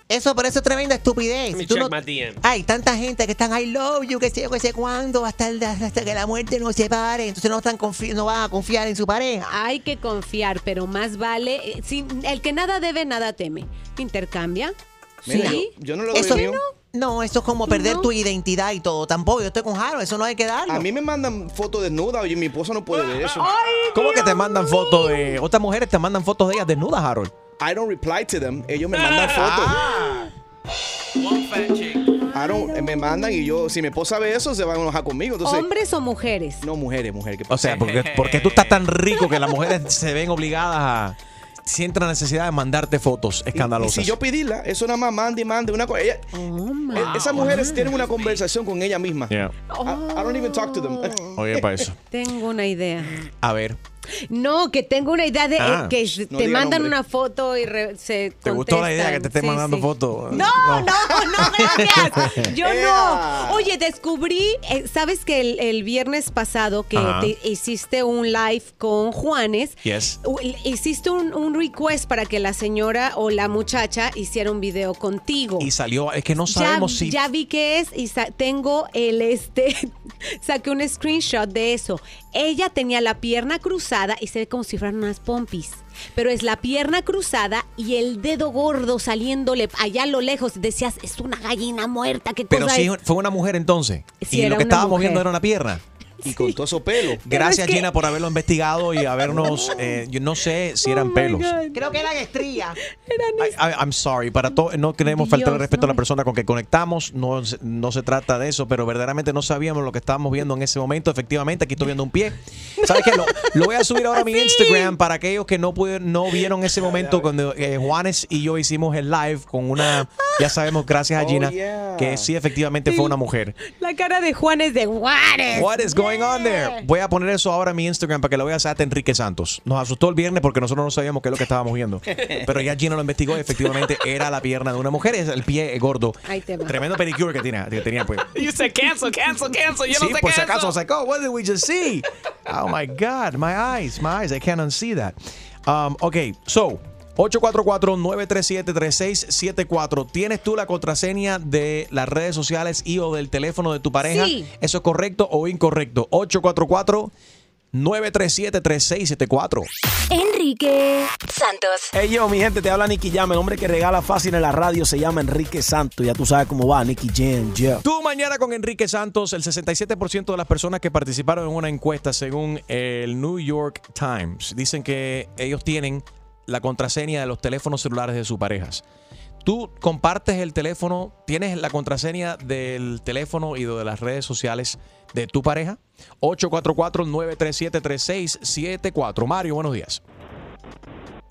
Eso, pero eso es tremenda estupidez. Me tú check no- my DM. Hay tanta gente que están I love you, que sé yo, que sé cuándo, hasta, el- hasta que la muerte nos separe. Entonces no están confi- no van a confiar en su pareja. Hay que confiar, pero más vale. eh, sin- el que nada debe, nada teme. Intercambia. Mira, sí. yo, yo no lo Eso mío. no, eso es como ¿Tú perder no? tu identidad y todo. Tampoco, yo estoy con Jaro, eso no hay que darlo. A mí me mandan fotos desnudas y mi esposa no puede ver eso. ¿Cómo que te mandan fotos de... Otras mujeres te mandan fotos de ellas desnudas, Harold? I don't reply to them. Ellos me mandan Ah. fotos. I don't, eh, me mandan y yo, si mi esposa ve eso, se van a enojar conmigo. Entonces, ¿Hombres o mujeres? no, mujeres, mujeres. ¿qué O pasa? sea, porque, porque tú estás tan rico que las mujeres se ven obligadas a... Sienten la necesidad de mandarte fotos Y escandalosas. si yo pedirla, eso nada más mande y mande una cosa. Ella- eh, esas mujeres tienen una conversación con ella misma. Yeah. I, I don't even talk to them. Oye, para eso. Tengo una idea. A ver, No, que tengo una idea de eh, Ah. que No te diga mandan nombre. una foto y re- se ¿te gustó la idea que te esté Sí, mandando sí. fotos? No, no, no, gracias. Yo no. Oye, descubrí, eh, ¿sabes que el, el viernes pasado que Ajá. te hiciste un live con Juanes? Yes. u- Hiciste un, un request para que la señora o la muchacha hiciera un video contigo. Y salió, es que no Ya, sabemos si... ya vi que es y sa- tengo el este saqué un screenshot de eso. Ella tenía la pierna cruzada y se ve como si fueran unas pompis. Pero es la pierna cruzada y el dedo gordo saliéndole allá a lo lejos. Decías, es una gallina muerta, qué Pero cosa sí, es? fue una mujer entonces. Sí, y era lo que una estábamos mujer. viendo era una pierna. Y con todo esos pelos. Gracias, es que- Gina, por haberlo investigado y habernos... eh, yo no sé si eran pelos. Creo que eran estrías. I- I- I'm sorry, para todo, no queremos faltar el respeto a la no. persona con que conectamos, no, se- no se trata de eso, pero verdaderamente no sabíamos lo que estábamos viendo en ese momento. Efectivamente, aquí estoy viendo un pie. ¿Sabes qué? Lo, lo voy a subir ahora a mi Instagram para aquellos que no pudieron, no vieron ese momento cuando eh, Juanes y yo hicimos el live con una, ya sabemos, gracias a Oh, Gina, yeah. que sí efectivamente fue una mujer. La cara de Juan es de Juárez. What is going on there? Voy a poner eso ahora en mi Instagram para que lo veas a Enrique Santos. Nos asustó el viernes porque nosotros no sabíamos qué es lo que estábamos viendo. Pero ya Gina lo investigó y efectivamente era la pierna de una mujer, es el pie gordo. Ahí te va. Tremendo pedicure que tenía, que tenía pues. You said cancel, cancel, cancel. Yo sí, no sé por si cancel. acaso, I was like, oh, what did we just see? Oh my God, my eyes, my eyes, I can't unsee that. Um, ok, so, 844-937-3674. ¿Tienes tú la contraseña de las redes sociales y o del teléfono de tu pareja? Sí. ¿Eso es correcto o incorrecto? 844-937-3674. Enrique Santos. Hey yo, mi gente, te habla Nicky Jam. El hombre que regala fácil en la radio se llama Enrique Santos. Ya tú sabes cómo va, Nicky Jam. Yeah. Tú mañana con Enrique Santos, el 67% de las personas que participaron en una encuesta según el New York Times dicen que ellos tienen la contraseña de los teléfonos celulares de sus parejas. Tú compartes el teléfono, tienes la contraseña del teléfono y de las redes sociales de tu pareja. 844-937-3674. Mario, buenos días.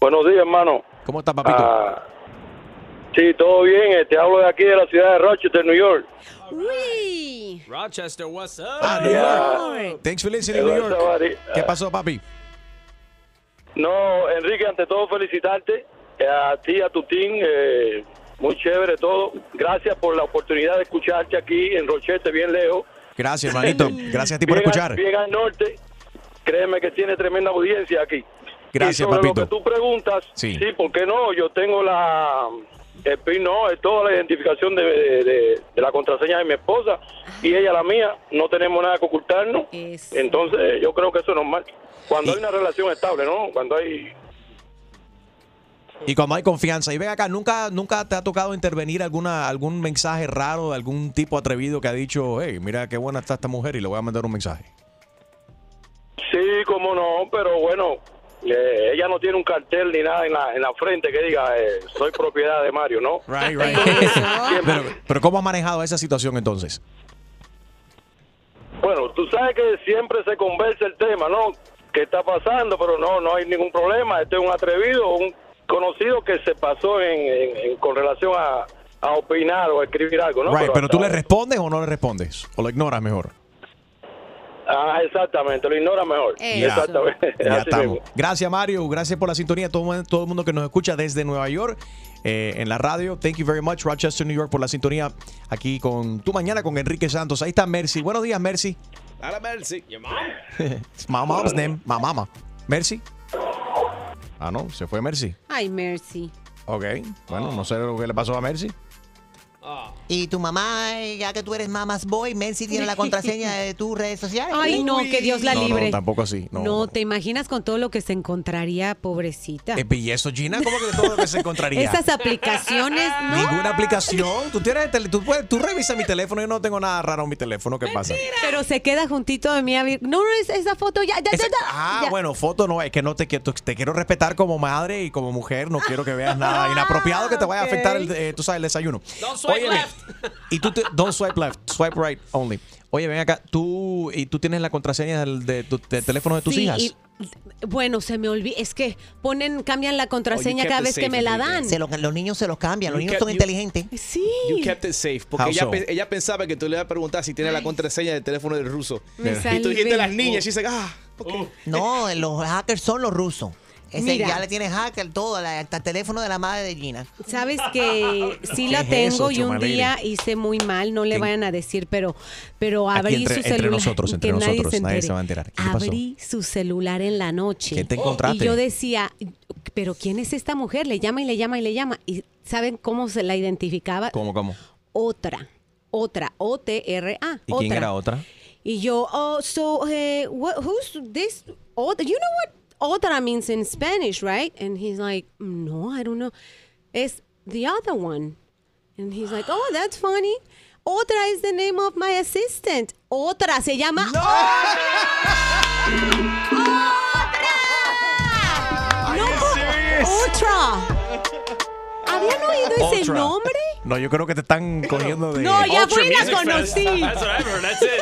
Buenos días, hermano. ¿Cómo estás, papito? Ah, sí, todo bien. Te hablo de aquí, de la ciudad de Rochester, New York. Uy. Rochester, what's up? Ah, New York. Thanks for listening, New York. ¿Qué pasó, papi? No, Enrique, ante todo felicitarte eh, a ti, a tu team. eh, muy chévere todo. Gracias por la oportunidad de escucharte aquí en Rochester, bien lejos. Gracias, hermanito. Gracias a ti por Bien al- escuchar. Bien al norte. Créeme que tiene tremenda audiencia aquí. Gracias, y sobre papito. lo que tú preguntas, Sí. sí. ¿por qué no? Yo tengo la... El PIN no, es toda la identificación de, de- de- de la contraseña de mi esposa y ella la mía. No tenemos nada que ocultarnos. Entonces, yo creo que eso es normal. Cuando hay una relación estable, ¿no? Cuando hay... Y cuando hay confianza. Y ven acá, ¿nunca, nunca te ha tocado intervenir alguna, algún mensaje raro de algún tipo atrevido que ha dicho, hey, mira qué buena está esta mujer y le voy a mandar un mensaje? Sí, cómo no, pero bueno, eh, ella no tiene un cartel ni nada en la, en la frente que diga, eh, soy propiedad de Mario, ¿no? Right, right. pero, pero ¿cómo has manejado esa situación entonces? Bueno, tú sabes que siempre se conversa el tema, ¿no? ¿Qué está pasando? Pero no, no hay ningún problema. Este es un atrevido, un conocido que se pasó en, en- en- con relación a, a opinar o a escribir algo, ¿no? right, pero tú le respondes o no le respondes? ¿O lo ignoras mejor? Ah, exactamente, lo ignora mejor. Exactamente. Ya estamos. mismo. Gracias, Mario. Gracias por la sintonía. Todo, todo el mundo que nos escucha desde Nueva York eh, en la radio. Thank you very much, Rochester, New York, por la sintonía aquí con Tu Mañana con Enrique Santos. Ahí está Mercy. Buenos días, Mercy. Hola, Mercy. Your mom. It's my mom's name. My mama. Mercy. Ah, no, se fue Mercy. Ay, Mercy. Ok. Bueno, no sé lo que le pasó a Mercy. Y tu mamá, ya que tú eres mamás boy, Mercy tiene la contraseña de tus redes sociales. Ay, no, que Dios la No, libre. no, tampoco así. No. No, ¿te imaginas con todo lo que se encontraría, pobrecita? Eh, ¿Y eso, Gina? ¿Cómo que todo lo que se encontraría? Esas aplicaciones, no. Ninguna aplicación. Tú tienes tú, puedes, tú revisas mi teléfono. Yo no tengo nada raro en mi teléfono. ¿Qué pasa? Pero se queda juntito de mí. a ver- No, no, es- esa foto ya, ya, ya, ya. Ah, Ya. bueno, foto no, es que no te, quiero- te quiero respetar como madre y como mujer. No quiero que veas nada inapropiado que te vaya a afectar el, eh, tú sabes, el desayuno. Don't swipe Óyeme, left. Y tú te, don't swipe left, swipe right only. Oye, ven acá, tú y tú tienes la contraseña del, de tu del teléfono de tus Sí, hijas. y- bueno, se me olvida. Es que ponen, cambian la contraseña cada vez que me la dan. Se lo- los niños se los cambian, los You niños kept- son you- inteligentes. Sí. You kept it safe. Porque ella, so? pe- ella pensaba que tú le ibas a preguntar si tiene la contraseña del teléfono del ruso. Me y tú dijiste las niñas. Y dice, ah, No, los hackers son los rusos. Ese Mira. ya le tiene hacker todo, la- hasta el teléfono de la madre de Gina. Sabes que sí ¿Qué la es tengo eso, y un día hice muy mal, no le ¿Qué? vayan a decir, pero, pero Aquí abrí entre- su entre celular. nosotros, entre que nadie nosotros, se nadie se va a enterar. ¿Qué pasó? Abrí su celular en la noche. ¿Qué te encontraste? Y yo decía, pero ¿quién es esta mujer? Le llama y le llama y le llama. ¿Y saben cómo se la identificaba? ¿Cómo, cómo? Otra. Otra. O-T-R-A. ¿Y quién era otra? Y yo, oh, so, eh, what, who's this? Otra? You know what otra means in Spanish, right? And he's like, no, I don't know. It's the other one. And he's like, oh, that's funny. Otra is the name of my assistant. Otra se llama. ¡Otra! ¿Habían oído ese Otra. nombre? No, yo creo que te están cogiendo de. No, ya fui y la conocí. That's what I've heard. That's it.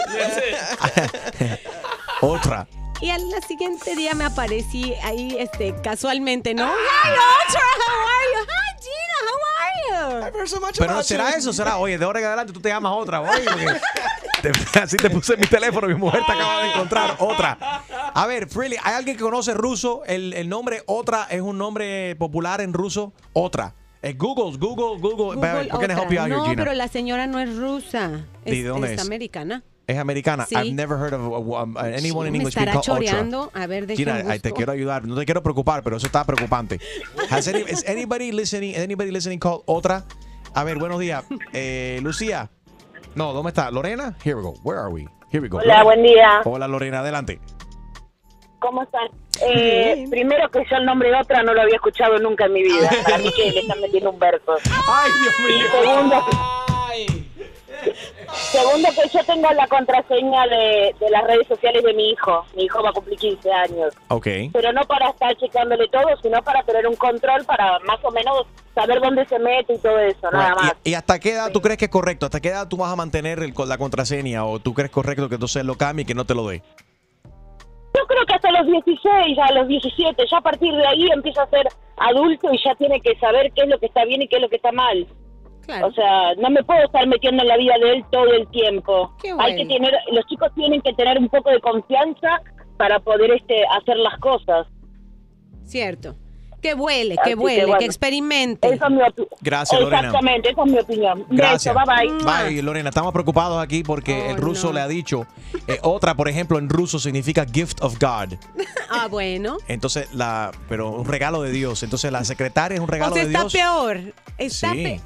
That's it. Otra. Y al siguiente día me aparecí ahí, este, casualmente, ¿no? Hi, Otra, how are you? Hi, Gina, how are you? Pero será eso, será, oye, de ahora en adelante tú te llamas otra, oye, porque te- así te puse mi teléfono, mi mujer te acaba de encontrar otra. A ver, Freely, ¿hay alguien que conoce ruso? El, el nombre otra es un nombre popular en ruso, otra. Es Google, Google, Google. Google help you out here, no, Gina? pero la señora no es rusa. ¿De Es, dónde es es? americana. Es americana. Sí. I've never heard of um, anyone in Me English being called Otra. choreando. A ver, Gina, te quiero ayudar. No te quiero preocupar, pero eso está preocupante. Has any- is anybody listening? Anybody listening called Otra? A ver, buenos días. Eh, Lucía. No, ¿dónde está? Lorena. Here we go. Where are we? Here we go. Hola, Lorena. buen día. Hola, Lorena. Adelante. ¿Cómo están? Eh, primero que yo el nombre de otra no lo había escuchado nunca en mi vida. Para mí que le están metiendo un verso. ¡Ay, Dios mío! Y segundo, segundo que yo tengo la contraseña de, de las redes sociales de mi hijo. Mi hijo va a cumplir 15 años. Ok. Pero no para estar checándole todo, sino para tener un control para más o menos saber dónde se mete y todo eso, nada Right. más. ¿Y, y hasta qué edad tú crees que es correcto? ¿Hasta qué edad tú vas a mantener el- con la contraseña? ¿O tú crees correcto que entonces lo cambie y que no te lo dé? Yo creo que hasta los 16, ya a los 17, ya a partir de ahí empieza a ser adulto y ya tiene que saber qué es lo que está bien y qué es lo que está mal. O sea, no me puedo estar metiendo en la vida de él todo el tiempo. Qué Hay que bueno. tener, los chicos tienen que tener un poco de confianza para poder este hacer las cosas. Cierto. Que vuele, Así que que vuele, que, bueno. experimente. Esa es mi opinión. Gracias, Lorena. Exactamente, esa es mi opinión. Gracias. Beso, bye bye. Bye, Lorena. Estamos preocupados aquí porque el ruso le ha dicho. eh, otra, por ejemplo, en ruso significa gift of God. Ah, bueno. Entonces, la, pero un regalo de Dios. Entonces, la secretaria es un regalo o sea, de está Dios. peor. Está Sí. pe-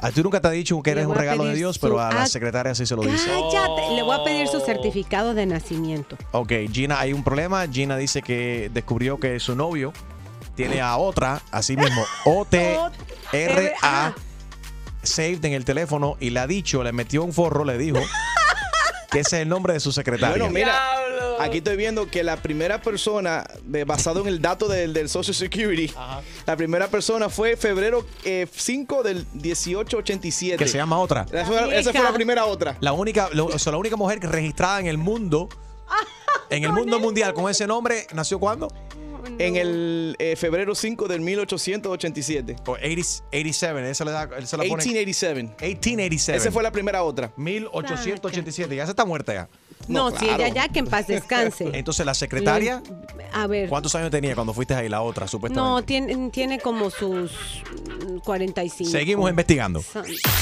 A ti nunca te ha dicho que eres un regalo de Dios, su pero a la secretaria sí se lo dice. Cállate. Le voy a pedir su certificado de nacimiento. Ok, Gina, hay un problema. Gina dice que descubrió que su novio tiene a otra, así mismo, O-T-R-A, saved en el teléfono y le ha dicho, le metió un forro, le dijo que ese es el nombre de su secretaria. Bueno, mira, aquí estoy viendo que la primera persona, de- basado en el dato del, del Social Security, la primera persona fue febrero eh, 5 del 1887. que se llama otra. Esa fue, esa fue la primera otra. La única, lo- o sea, la única mujer que registrada en el mundo, en el mundo mundial con ese nombre, ¿nació cuándo? En el eh, febrero 5 del 1887. O 80 87, esa le da, él se la pone- 1887. 1887. Esa fue la primera otra. 1887, ya se está muerta ya. No, si ella ya que en paz descanse. Entonces, la secretaria, A ver. ¿cuántos años tenía cuando fuiste ahí, la otra, supuestamente? No, tiene, tiene como sus mm, 45. Seguimos investigando.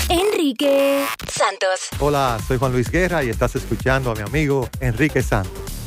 Enrique Santos. Hola, soy Juan Luis Guerra y estás escuchando a mi amigo Enrique Santos.